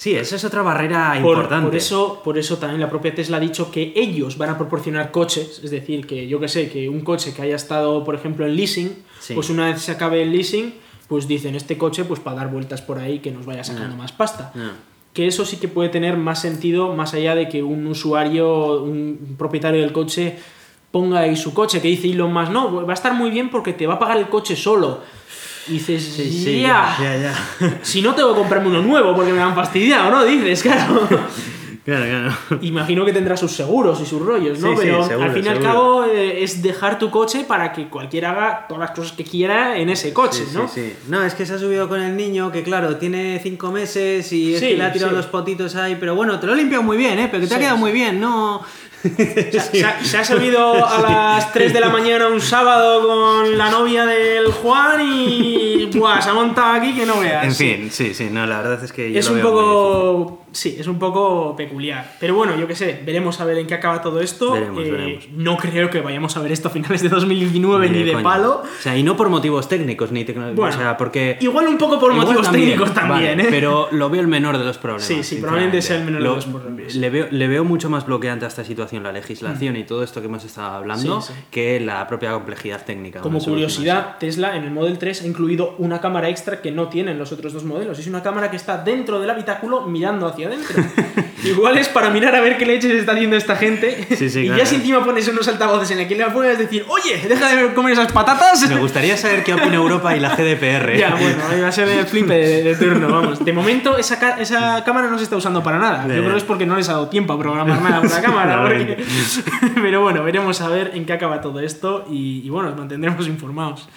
sí, eso es otra barrera Por, importante. por eso, por eso también la propia Tesla ha dicho que ellos van a proporcionar coches, es decir, que yo que sé, que un coche que haya estado, por ejemplo, en leasing, Sí. pues una vez se acabe el leasing, pues dicen este coche, pues para dar vueltas por ahí que nos vaya sacando más pasta. No. Que eso sí que puede tener más sentido más allá de que un usuario, un propietario del coche ponga ahí su coche, que dice Elon Musk, no, va a estar muy bien porque te va a pagar el coche solo. Y dices, Sí, sí, ya, ya, si no tengo que comprarme uno nuevo porque me han fastidiado, ¿no? Dices, claro. Claro, claro. Imagino que tendrá sus seguros y sus rollos, ¿no? Sí, sí, Pero seguro, al fin y al cabo eh, es dejar tu coche para que cualquiera haga todas las cosas que quiera en ese coche, Sí, ¿no? sí, sí. No, es que se ha subido con el niño, que claro, tiene cinco meses y es que le ha tirado los potitos ahí, pero bueno, te lo he limpiado muy bien, ¿eh? Pero que te ha quedado muy bien, no... Se, ha- se ha- subido a las 3 de la mañana un sábado con la novia del Juan y buah, se ha montado aquí que no veas. En fin, sí, sí, no, la verdad es que yo Es lo un veo poco. Sí, es un poco peculiar. Pero bueno, yo qué sé, veremos a ver en qué acaba todo esto. Veremos, Eh, veremos. No creo que vayamos a ver esto a finales de 2019 ni de coña. palo. O sea, y no por motivos técnicos ni tecnológicos, Bueno, o sea, porque... Igual un poco por motivos técnicos también, vale, ¿eh? Pero lo veo el menor de los problemas. Sí, sí, probablemente sea el menor de Lo- los problemas. Le veo, le veo mucho más bloqueante a esta situación la legislación y todo esto que hemos estado hablando Mm. Sí, sí. que la propia complejidad técnica. de Como curiosidad, Tesla en el Model 3 ha incluido una cámara extra que no tienen los otros dos modelos. Es una cámara que está dentro del habitáculo mirando hacia adentro. Igual es para mirar a ver qué leches está haciendo esta gente. Sí, sí, y claro. ya si encima pones unos altavoces en la que le puedes decir, oye, deja de comer esas patatas. Me gustaría saber qué opina Europa y la GDPR. Ya, bueno, va a ser el flipe de, de turno, vamos. De momento, esa, esa cámara no se está usando para nada. Yo creo que es porque no les ha dado tiempo a programar nada con la cámara. porque-. Pero bueno, veremos a ver en qué acaba todo esto y, y bueno, os mantendremos informados.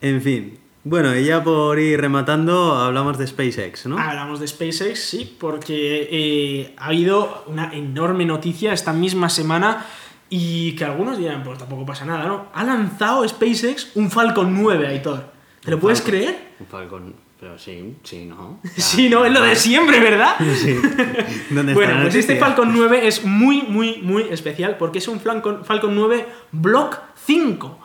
En fin. Bueno, y ya por ir rematando, hablamos de SpaceX, ¿no? Hablamos de SpaceX, sí, porque eh, ha habido una enorme noticia esta misma semana y que algunos dirán, pues tampoco pasa nada, ¿no? Ha lanzado SpaceX un Falcon 9, Aitor. ¿Te lo puedes Falcon. creer? Un Falcon. Pero sí, sí, ¿no? Sí, no, es lo de siempre, ¿verdad? Sí. ¿Dónde Bueno, pues este? Falcon 9 es muy, muy, muy especial porque es un Falcon, Falcon 9 Block 5.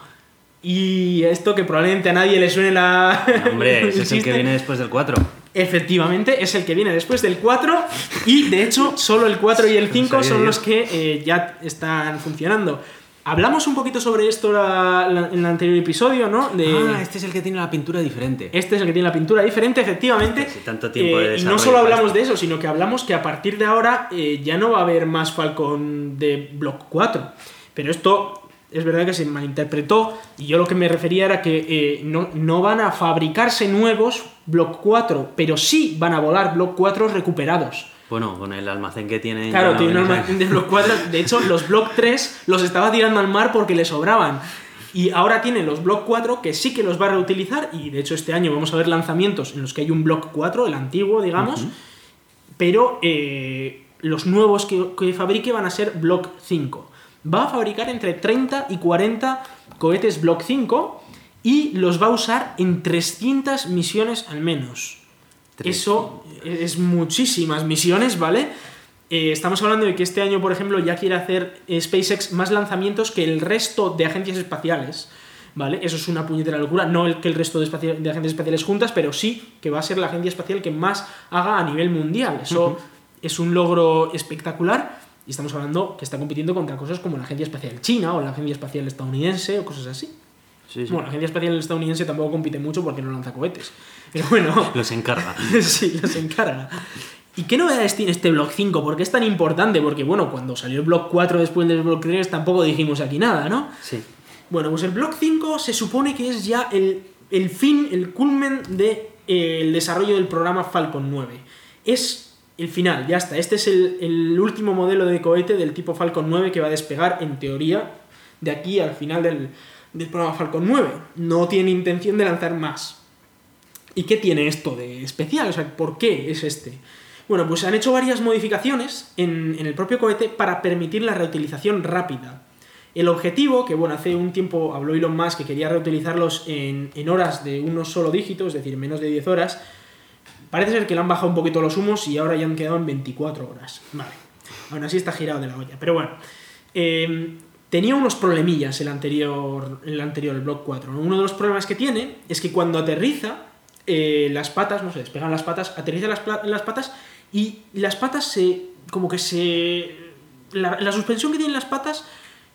Y esto que probablemente a nadie le suene la... Hombre, ese es el que viene después del 4. Efectivamente, es el que viene después del 4 y de hecho solo el 4 y el 5 sabía son los que eh, ya están funcionando. Hablamos un poquito sobre esto la- la- en el anterior episodio, ¿no? De, Ah, este es el que tiene la pintura diferente. este es el que tiene la pintura diferente, efectivamente. Tanto tiempo de Eh, y no solo hablamos de eso, sino que hablamos que a partir de ahora eh, ya no va a haber más Falcon de Block 4. Pero esto es verdad que se malinterpretó y yo lo que me refería era que eh, no, no van a fabricarse nuevos Block 4, pero sí van a volar Block 4 recuperados. Bueno, con el almacén que tiene. Claro, no tiene un almacén de Block 4. De hecho, los Block 3 los estaba tirando al mar porque le sobraban. Y ahora tiene los Block 4 que sí que los va a reutilizar. Y de hecho, este año vamos a ver lanzamientos en los que hay un Block 4, el antiguo, digamos. Pero eh, los nuevos que, que fabrique van a ser Block 5. Va a fabricar entre 30 y 40 cohetes Block 5 y los va a usar en 300 misiones al menos. Eso es muchísimas misiones, ¿vale? Eh, estamos hablando de que este año, por ejemplo, ya quiere hacer eh, SpaceX más lanzamientos que el resto de agencias espaciales. ¿Vale? Eso es una puñetera locura. No el que el resto de, espacial- de agencias espaciales juntas, pero sí que va a ser la agencia espacial que más haga a nivel mundial. Eso es un logro espectacular. Y estamos hablando que está compitiendo contra cosas como la Agencia Espacial China o la Agencia Espacial Estadounidense o cosas así. Sí, sí. Bueno, la Agencia Espacial Estadounidense tampoco compite mucho porque no lanza cohetes. Pero bueno, Los encarga. sí, los encarga. ¿Y qué novedades tiene este Block 5? ¿Por qué es tan importante? Porque, bueno, cuando salió el Block 4 después del Block 3 tampoco dijimos aquí nada, ¿no? Sí. Bueno, pues el Block 5 se supone que es ya el, el fin, el culmen del de, eh, el desarrollo del programa Falcon 9. Es el final, ya está. Este es el, último modelo de cohete del tipo Falcon 9 que va a despegar, en teoría, de aquí al final del, del programa Falcon 9. No tiene intención de lanzar más. ¿Y qué tiene esto de especial? O sea, ¿por qué es este? Bueno, pues han hecho varias modificaciones en, el propio cohete para permitir la reutilización rápida. El objetivo, que bueno, hace un tiempo habló Elon Musk que quería reutilizarlos en, en horas de unos solo dígitos, es decir, menos de 10 horas, parece ser que le han bajado un poquito los humos y ahora ya han quedado en 24 horas. Vale, aún así está girado de la olla. Pero bueno, eh, tenía unos problemillas el anterior, el anterior, el Block 4. ¿no? Uno de los problemas que tiene es que cuando aterriza, eh, las patas, no sé, despegan las patas, aterriza las patas y las patas se. como que se. La, la suspensión que tienen las patas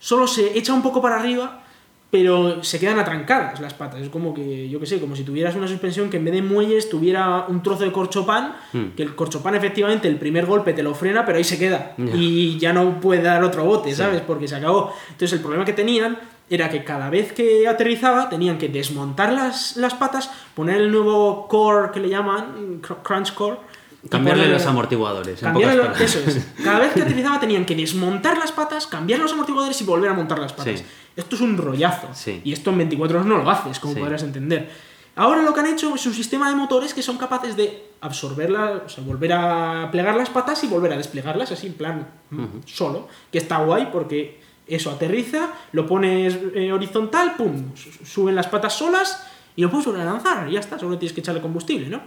solo se echa un poco para arriba, pero se quedan atrancadas las patas. Es como que, yo qué sé, como si tuvieras una suspensión que en vez de muelles tuviera un trozo de corchopán, Hmm. que el corchopán efectivamente el primer golpe te lo frena, pero ahí se queda. Y ya no puede dar otro bote, Sí. ¿sabes? Porque se acabó. Entonces el problema que tenían era que cada vez que aterrizaba tenían que desmontar las, las patas, poner el nuevo core que le llaman, cr- crunch core. Cambiarle ponerle- los amortiguadores. Cambiarle eso es. Cada vez que aterrizaba tenían que desmontar las patas, cambiar los amortiguadores y volver a montar las patas. Sí. Esto es un rollazo. Sí. Y esto en 24 horas no lo haces, como Sí. podrás entender. Ahora lo que han hecho es un sistema de motores que son capaces de absorberlas, o sea, volver a plegar las patas y volver a desplegarlas así en plan mm, solo. Que está guay porque eso aterriza, lo pones eh, horizontal, pum, su- suben las patas solas y lo puedes volver a lanzar. Y ya está, solo tienes que echarle combustible, ¿no?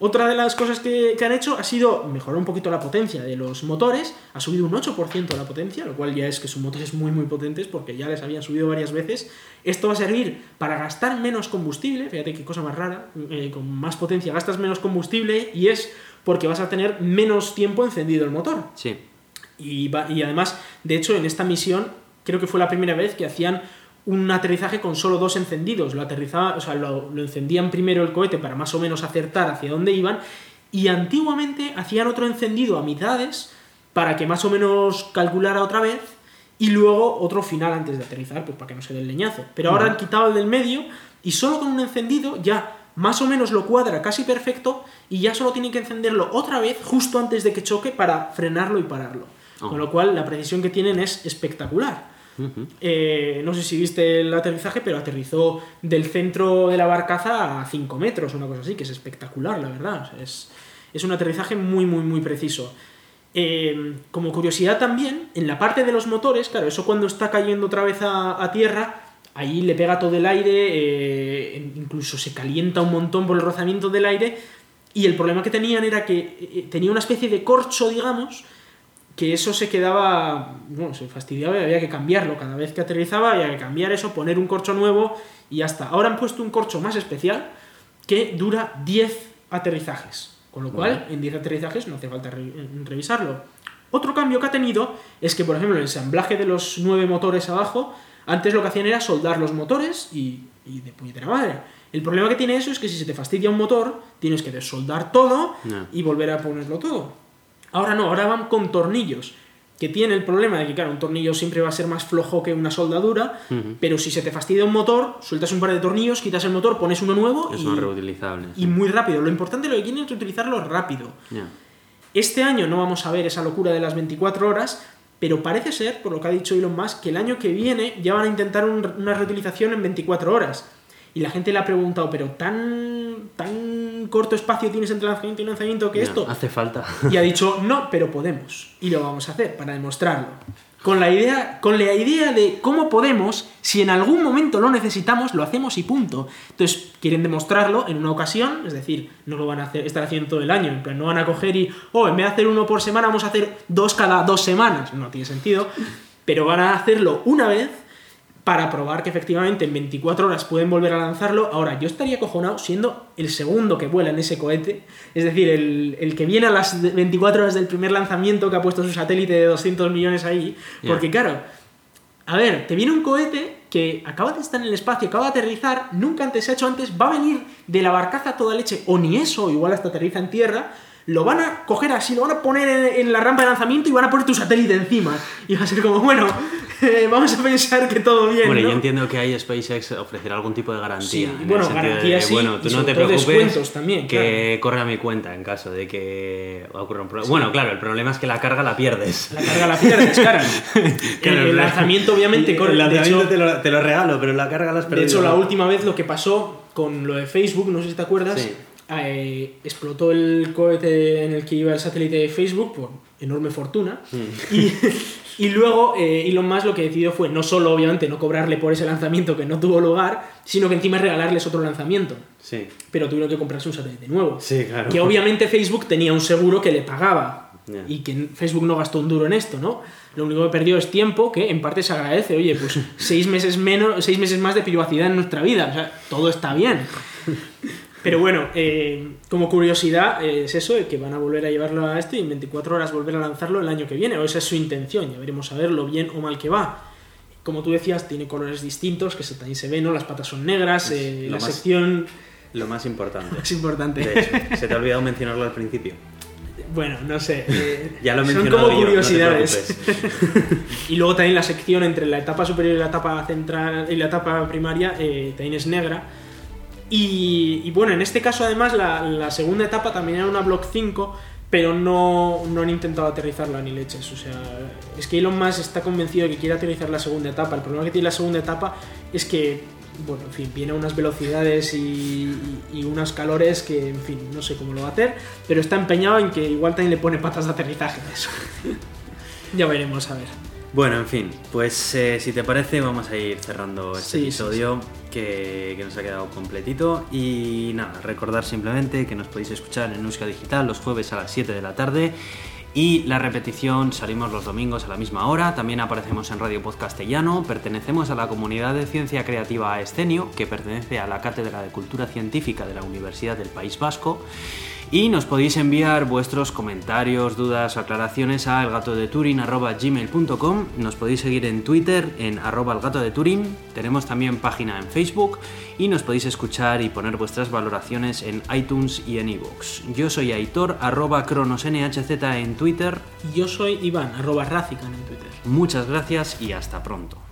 Otra de las cosas que, que han hecho ha sido mejorar un poquito la potencia de los motores. Ha subido un 8% la potencia, lo cual ya es que son motores muy muy potentes porque ya les habían subido varias veces. Esto va a servir para gastar menos combustible, fíjate qué cosa más rara, eh, con más potencia gastas menos combustible y es porque vas a tener menos tiempo encendido el motor. Sí. Y, va- y además, de hecho, en esta misión creo que fue la primera vez que hacían un aterrizaje con solo dos encendidos. Lo aterrizaba, o sea, lo, lo encendían primero el cohete para más o menos acertar hacia dónde iban. Y antiguamente hacían otro encendido a mitades para que más o menos calculara otra vez. Y luego otro final antes de aterrizar, pues para que no se dé el leñazo. Pero ahora han quitado el del medio y solo con un encendido ya más o menos lo cuadra casi perfecto y ya solo tienen que encenderlo otra vez justo antes de que choque para frenarlo y pararlo. Oh. Con lo cual la precisión que tienen es espectacular. Eh, no sé si viste el aterrizaje, pero aterrizó del centro de la barcaza a 5 metros, una cosa así, que es espectacular, la verdad. Es, es un aterrizaje muy, muy, muy preciso. Eh, como curiosidad también, en la parte de los motores, claro, eso cuando está cayendo otra vez a, a tierra, ahí le pega todo el aire, eh, incluso se calienta un montón por el rozamiento del aire, y el problema que tenían era que eh, tenía una especie de corcho, digamos, que eso se quedaba, bueno, se fastidiaba y había que cambiarlo. Cada vez que aterrizaba había que cambiar eso, poner un corcho nuevo y ya está. Ahora han puesto un corcho más especial que dura 10 aterrizajes. Con lo cual, en 10 aterrizajes no hace falta re- revisarlo. Otro cambio que ha tenido es que, por ejemplo, el ensamblaje de los 9 motores abajo, antes lo que hacían era soldar los motores y, y de puñetera madre. El problema que tiene eso es que si se te fastidia un motor, tienes que desoldar todo y volver a ponerlo todo. Ahora no, ahora van con tornillos, que tiene el problema de que, claro, un tornillo siempre va a ser más flojo que una soldadura, pero si se te fastidia un motor, sueltas un par de tornillos, quitas el motor, pones uno nuevo Es y, más reutilizable. y muy rápido. Lo importante lo que quieren es utilizarlo rápido. Este año no vamos a ver esa locura de las 24 horas, pero parece ser, por lo que ha dicho Elon Musk, que el año que viene ya van a intentar un- una reutilización en 24 horas. Y la gente le ha preguntado, pero tan, tan corto espacio tienes entre lanzamiento y lanzamiento que esto. Hace falta. Y ha dicho, no, pero podemos. Y lo vamos a hacer para demostrarlo. con la idea, con la idea de cómo podemos, si en algún momento lo necesitamos, lo hacemos y punto. Entonces, quieren demostrarlo en una ocasión, es decir, no lo van a hacer, estar haciendo todo el año, en plan, no van a coger y, oh, en vez de hacer uno por semana, vamos a hacer dos cada dos semanas. No tiene sentido. Pero van a hacerlo una vez para probar que efectivamente en 24 horas pueden volver a lanzarlo. Ahora, yo estaría cojonado siendo el segundo que vuela en ese cohete, es decir, el, el que viene a las 24 horas del primer lanzamiento que ha puesto su satélite de 200 millones ahí, porque claro, a ver, te viene un cohete que acaba de estar en el espacio, acaba de aterrizar, nunca antes se ha hecho antes, va a venir de la barcaza toda leche, o ni eso, igual hasta aterriza en tierra, lo van a coger así, lo van a poner en, en la rampa de lanzamiento y van a poner tu satélite encima. Y va a ser como, bueno, eh, vamos a pensar que todo bien. Bueno, ¿no? yo entiendo que ahí SpaceX ofrecerá algún tipo de garantía. Sí, en el bueno, de, garantía sí, Bueno, y tú no te preocupes. también, que corre a mi cuenta en caso de que ocurra un problema. Bueno, claro, el problema es que la carga la pierdes. La carga la pierdes. Claro, el, el lanzamiento obviamente corre. El de lanzamiento hecho- te, lo, te lo regalo, pero la carga la has De perdido. hecho, la última vez lo que pasó con lo de Facebook, no sé si te acuerdas, Sí. Eh, explotó el cohete en el que iba el satélite de Facebook por enorme fortuna. Mm. Y, y luego eh, Elon Musk lo que decidió fue no solo, obviamente, no cobrarle por ese lanzamiento que no tuvo lugar, sino que encima regalarles otro lanzamiento. Sí, Pero tuvieron que comprarse un satélite nuevo. sí, claro. Que obviamente Facebook tenía un seguro que le pagaba. Ya. Y que Facebook no gastó un duro en esto, ¿no? Lo único que perdió es tiempo, que en parte se agradece. Oye, pues seis meses menos, seis meses más de privacidad en nuestra vida. O sea, todo está bien. Pero bueno, eh, como curiosidad, eh, es eso, eh, que van a volver a llevarlo a esto y en 24 horas volver a lanzarlo el año que viene. O esa es su intención, ya veremos a ver lo bien o mal que va. Como tú decías, tiene colores distintos, que se, también se ve, ¿no? Las patas son negras, eh, la más- sección Lo más importante. es importante. De hecho, se te ha olvidado mencionarlo al principio. Bueno, no sé. eh, Ya lo he son como yo, no curiosidades. preocupes. y luego también la sección entre la etapa superior y la etapa central y la etapa primaria eh, también es negra. Y, bueno, en este caso además la, segunda etapa también era una Block 5, pero no, no han intentado aterrizarla ni leches. O sea, es que Elon Musk está convencido de que quiere aterrizar la segunda etapa. El problema que tiene la segunda etapa es que, bueno, en fin, viene a unas velocidades y, y- unos calores que, en fin, no sé cómo lo va a hacer, pero está empeñado en que igual también le pone patas de aterrizaje eso. ya veremos, a ver. Bueno, en fin, pues eh, si te parece vamos a ir cerrando este Sí, sí, episodio Que, que nos ha quedado completito. Y nada, recordar simplemente que nos podéis escuchar en Euska Digital los jueves a las 7 de la tarde. Y la repetición salimos los domingos a la misma hora, también aparecemos en Radio Podcastellano, pertenecemos a la comunidad de ciencia creativa Escenio, que pertenece a la Cátedra de Cultura Científica de la Universidad del País Vasco y nos podéis enviar vuestros comentarios, dudas, aclaraciones a elgatodeturin.gmail.com Nos podéis seguir en Twitter en arroba elgatodeturin Tenemos también página en Facebook y nos podéis escuchar y poner vuestras valoraciones en iTunes y en iVoox. Yo soy Aitor, arroba cronosnhz en Twitter. Yo soy Iván, arroba Razican en Twitter. Muchas gracias y hasta pronto.